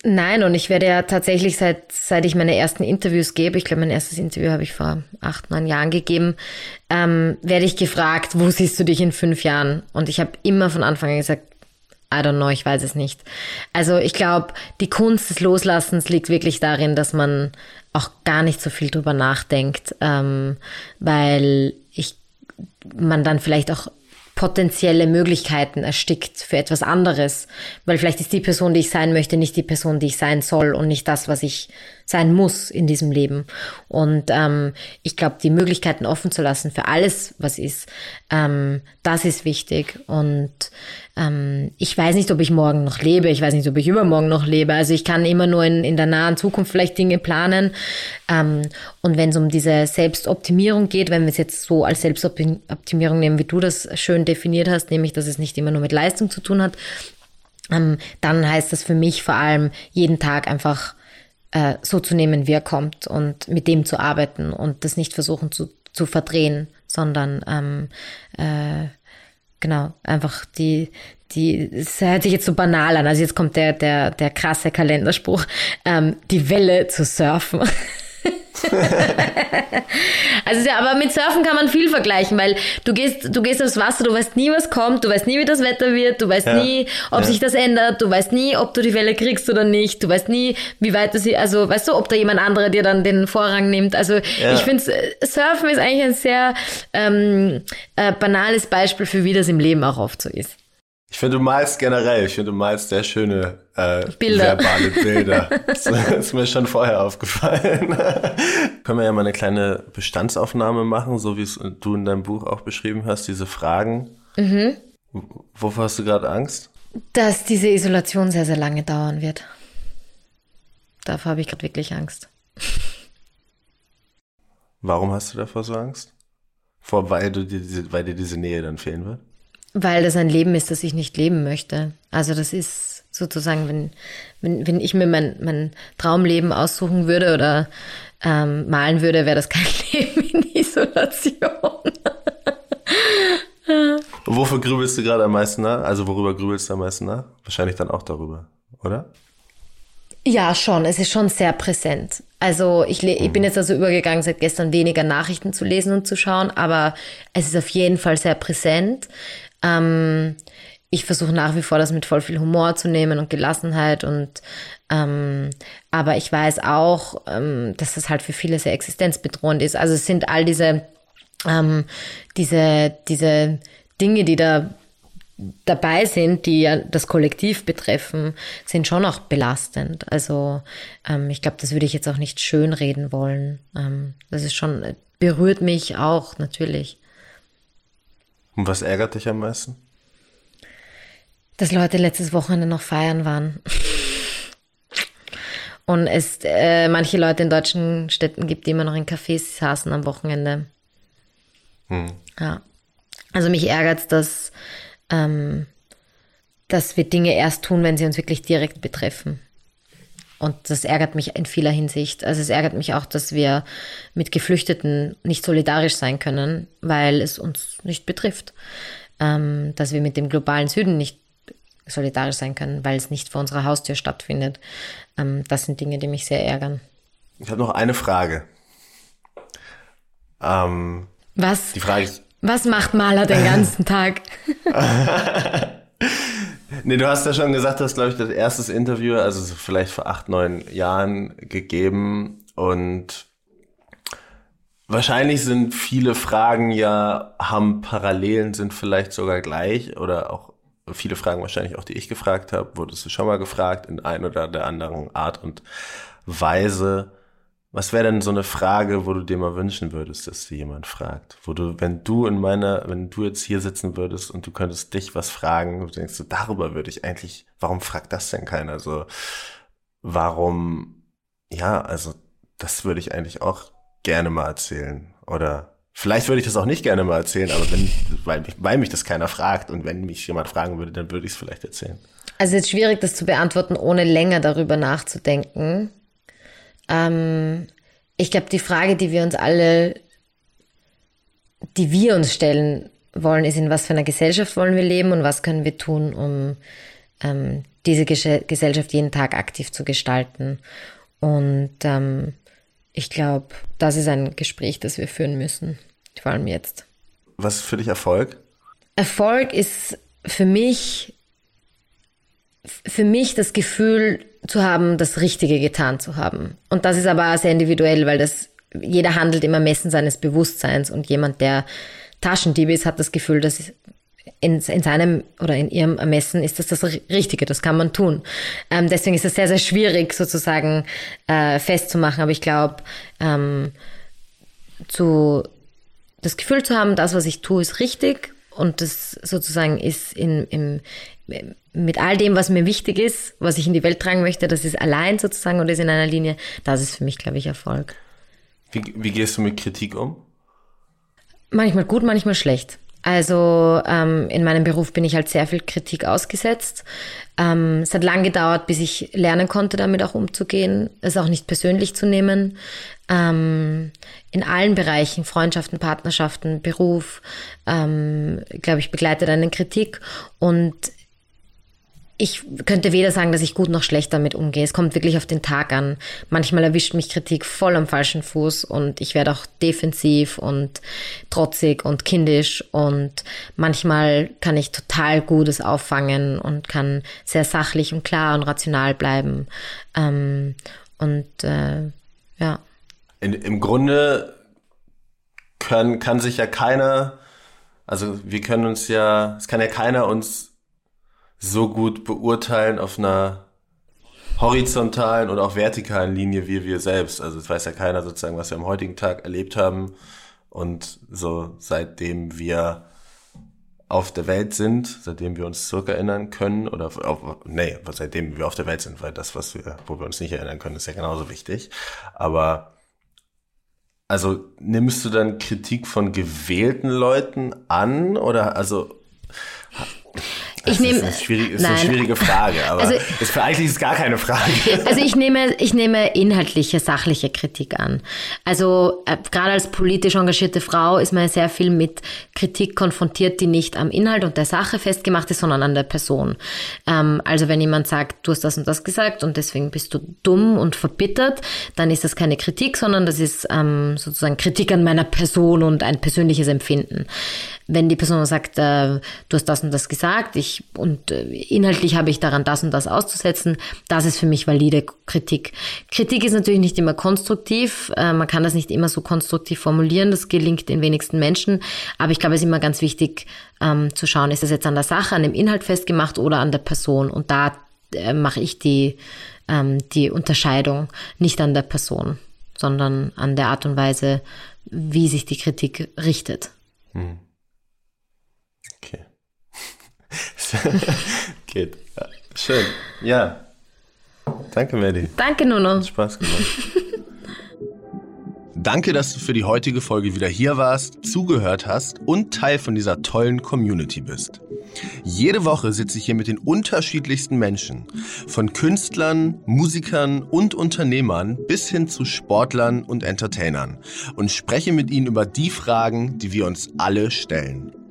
Nein, und ich werde ja tatsächlich seit, seit ich meine ersten Interviews gebe, ich glaube, mein erstes Interview habe ich vor acht, neun Jahren gegeben, ähm, werde ich gefragt, wo siehst du dich in fünf Jahren? Und ich habe immer von Anfang an gesagt, I don't know, ich weiß es nicht. Also ich glaube, die Kunst des Loslassens liegt wirklich darin, dass man auch gar nicht so viel drüber nachdenkt, ähm, weil ich man dann vielleicht auch potenzielle Möglichkeiten erstickt für etwas anderes, weil vielleicht ist die Person, die ich sein möchte, nicht die Person, die ich sein soll und nicht das, was ich sein muss in diesem Leben. Und ähm, ich glaube, die Möglichkeiten offen zu lassen für alles, was ist, ähm, das ist wichtig. Und ähm, ich weiß nicht, ob ich morgen noch lebe. Ich weiß nicht, ob ich übermorgen noch lebe. Also ich kann immer nur in, in der nahen Zukunft vielleicht Dinge planen. Ähm, und wenn es um diese Selbstoptimierung geht, wenn wir es jetzt so als Selbstoptimierung nehmen, wie du das schön definiert hast, nämlich, dass es nicht immer nur mit Leistung zu tun hat, ähm, dann heißt das für mich vor allem jeden Tag einfach äh, so zu nehmen, wie er kommt und mit dem zu arbeiten und das nicht versuchen zu, zu verdrehen, sondern ähm, äh, genau, einfach die, die, es hört sich jetzt so banal an, also jetzt kommt der, der, der krasse Kalenderspruch, ähm, die Welle zu surfen. also ja, aber mit Surfen kann man viel vergleichen, weil du gehst, du gehst aufs Wasser, du weißt nie, was kommt, du weißt nie, wie das Wetter wird, du weißt ja. nie, ob ja. sich das ändert, du weißt nie, ob du die Welle kriegst oder nicht, du weißt nie, wie weit du sie, also weißt du, ob da jemand anderer dir dann den Vorrang nimmt. Also ja. ich finde, Surfen ist eigentlich ein sehr ähm, äh, banales Beispiel für wie das im Leben auch oft so ist. Ich finde, du malst generell, ich finde, du malst sehr schöne äh, Bilder. verbale Bilder. das ist mir schon vorher aufgefallen. Können wir ja mal eine kleine Bestandsaufnahme machen, so wie es du in deinem Buch auch beschrieben hast, diese Fragen. Mhm. Wovor hast du gerade Angst? Dass diese Isolation sehr, sehr lange dauern wird. Davor habe ich gerade wirklich Angst. Warum hast du davor so Angst? Vor, weil, du dir, weil dir diese Nähe dann fehlen wird? Weil das ein Leben ist, das ich nicht leben möchte. Also das ist sozusagen, wenn, wenn, wenn ich mir mein, mein Traumleben aussuchen würde oder ähm, malen würde, wäre das kein Leben in Isolation. Wofür grübelst du gerade am meisten nach? Also worüber grübelst du am meisten nach? Wahrscheinlich dann auch darüber, oder? Ja, schon. Es ist schon sehr präsent. Also ich, ich bin mhm. jetzt also übergegangen, seit gestern weniger Nachrichten zu lesen und zu schauen, aber es ist auf jeden Fall sehr präsent. Ähm, ich versuche nach wie vor das mit voll viel Humor zu nehmen und Gelassenheit und ähm, aber ich weiß auch, ähm, dass das halt für viele sehr existenzbedrohend ist. Also es sind all diese ähm, diese diese Dinge, die da dabei sind, die ja das Kollektiv betreffen, sind schon auch belastend. Also ähm, ich glaube, das würde ich jetzt auch nicht schönreden wollen. Ähm, das ist schon berührt mich auch natürlich. Und was ärgert dich am meisten? Dass Leute letztes Wochenende noch feiern waren. Und es äh, manche Leute in deutschen Städten gibt, die immer noch in Cafés saßen am Wochenende. Hm. Ja. Also mich ärgert dass, ähm, dass wir Dinge erst tun, wenn sie uns wirklich direkt betreffen. Und das ärgert mich in vieler Hinsicht. Also es ärgert mich auch, dass wir mit Geflüchteten nicht solidarisch sein können, weil es uns nicht betrifft. Ähm, dass wir mit dem globalen Süden nicht solidarisch sein können, weil es nicht vor unserer Haustür stattfindet. Ähm, das sind Dinge, die mich sehr ärgern. Ich habe noch eine Frage. Ähm, was? Die Frage ist, was macht Maler den ganzen Tag? Nee, du hast ja schon gesagt, du hast, glaube ich, das erste Interview, also vielleicht vor acht, neun Jahren gegeben und wahrscheinlich sind viele Fragen ja, haben Parallelen, sind vielleicht sogar gleich oder auch viele Fragen wahrscheinlich auch, die ich gefragt habe, wurdest du schon mal gefragt in ein oder der anderen Art und Weise. Was wäre denn so eine Frage, wo du dir mal wünschen würdest, dass dir jemand fragt? Wo du, wenn du in meiner, wenn du jetzt hier sitzen würdest und du könntest dich was fragen, du denkst du, darüber würde ich eigentlich, warum fragt das denn keiner? So, warum, ja, also, das würde ich eigentlich auch gerne mal erzählen. Oder vielleicht würde ich das auch nicht gerne mal erzählen, aber wenn, weil, weil mich das keiner fragt und wenn mich jemand fragen würde, dann würde ich es vielleicht erzählen. Also, es ist schwierig, das zu beantworten, ohne länger darüber nachzudenken. Ähm, ich glaube, die Frage, die wir uns alle, die wir uns stellen wollen, ist, in was für einer Gesellschaft wollen wir leben und was können wir tun, um ähm, diese Gesellschaft jeden Tag aktiv zu gestalten. Und ähm, ich glaube, das ist ein Gespräch, das wir führen müssen, vor allem jetzt. Was ist für dich Erfolg? Erfolg ist für mich, für mich das Gefühl, zu haben, das Richtige getan zu haben. Und das ist aber sehr individuell, weil das jeder handelt im Ermessen seines Bewusstseins und jemand, der Taschendieb ist, hat das Gefühl, dass in, in seinem oder in ihrem Ermessen ist das das Richtige, das kann man tun. Ähm, deswegen ist es sehr, sehr schwierig sozusagen äh, festzumachen, aber ich glaube, ähm, das Gefühl zu haben, das, was ich tue, ist richtig und das sozusagen ist in, im, mit all dem, was mir wichtig ist, was ich in die Welt tragen möchte, das ist allein sozusagen und ist in einer Linie, das ist für mich, glaube ich, Erfolg. Wie, wie gehst du mit Kritik um? Manchmal gut, manchmal schlecht. Also ähm, in meinem Beruf bin ich halt sehr viel Kritik ausgesetzt. Ähm, es hat lang gedauert, bis ich lernen konnte, damit auch umzugehen, es auch nicht persönlich zu nehmen. Ähm, in allen Bereichen, Freundschaften, Partnerschaften, Beruf, ähm, glaube ich, begleitet eine Kritik und ich könnte weder sagen, dass ich gut noch schlecht damit umgehe. Es kommt wirklich auf den Tag an. Manchmal erwischt mich Kritik voll am falschen Fuß und ich werde auch defensiv und trotzig und kindisch und manchmal kann ich total Gutes auffangen und kann sehr sachlich und klar und rational bleiben. Ähm, und äh, ja. In, Im Grunde können, kann sich ja keiner, also wir können uns ja, es kann ja keiner uns so gut beurteilen auf einer horizontalen oder auch vertikalen Linie wie wir selbst. Also es weiß ja keiner sozusagen, was wir am heutigen Tag erlebt haben. Und so seitdem wir auf der Welt sind, seitdem wir uns zurückerinnern können, oder auf, nee, seitdem wir auf der Welt sind, weil das, was wir, wo wir uns nicht erinnern können, ist ja genauso wichtig. Aber also nimmst du dann Kritik von gewählten Leuten an oder also ich nehme, ist, eine, schwierig, ist eine schwierige Frage, aber also, ist für eigentlich ist gar keine Frage. Also ich nehme, ich nehme inhaltliche, sachliche Kritik an. Also äh, gerade als politisch engagierte Frau ist man sehr viel mit Kritik konfrontiert, die nicht am Inhalt und der Sache festgemacht ist, sondern an der Person. Ähm, also wenn jemand sagt, du hast das und das gesagt und deswegen bist du dumm und verbittert, dann ist das keine Kritik, sondern das ist ähm, sozusagen Kritik an meiner Person und ein persönliches Empfinden. Wenn die Person sagt, äh, du hast das und das gesagt, ich und äh, inhaltlich habe ich daran das und das auszusetzen, das ist für mich valide Kritik. Kritik ist natürlich nicht immer konstruktiv, äh, man kann das nicht immer so konstruktiv formulieren, das gelingt den wenigsten Menschen, aber ich glaube, es ist immer ganz wichtig ähm, zu schauen, ist das jetzt an der Sache, an dem Inhalt festgemacht oder an der Person und da äh, mache ich die, ähm, die Unterscheidung nicht an der Person, sondern an der Art und Weise, wie sich die Kritik richtet. Hm. Geht. Ja. Schön. Ja. Danke, Melly. Danke, Nuno. Hat Spaß gemacht. Danke, dass du für die heutige Folge wieder hier warst, zugehört hast und Teil von dieser tollen Community bist. Jede Woche sitze ich hier mit den unterschiedlichsten Menschen, von Künstlern, Musikern und Unternehmern bis hin zu Sportlern und Entertainern und spreche mit ihnen über die Fragen, die wir uns alle stellen.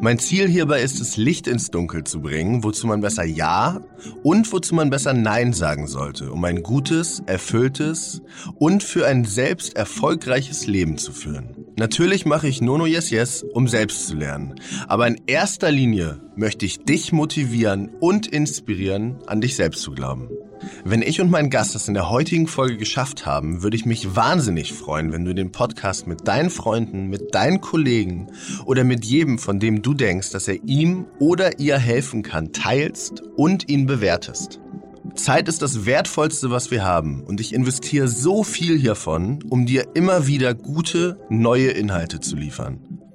Mein Ziel hierbei ist es, Licht ins Dunkel zu bringen, wozu man besser Ja und wozu man besser Nein sagen sollte, um ein gutes, erfülltes und für ein selbst erfolgreiches Leben zu führen. Natürlich mache ich Nono Yes Yes, um selbst zu lernen. Aber in erster Linie möchte ich dich motivieren und inspirieren, an dich selbst zu glauben. Wenn ich und mein Gast es in der heutigen Folge geschafft haben, würde ich mich wahnsinnig freuen, wenn du den Podcast mit deinen Freunden, mit deinen Kollegen oder mit jedem, von dem du denkst, dass er ihm oder ihr helfen kann, teilst und ihn bewertest. Zeit ist das Wertvollste, was wir haben. Und ich investiere so viel hiervon, um dir immer wieder gute, neue Inhalte zu liefern.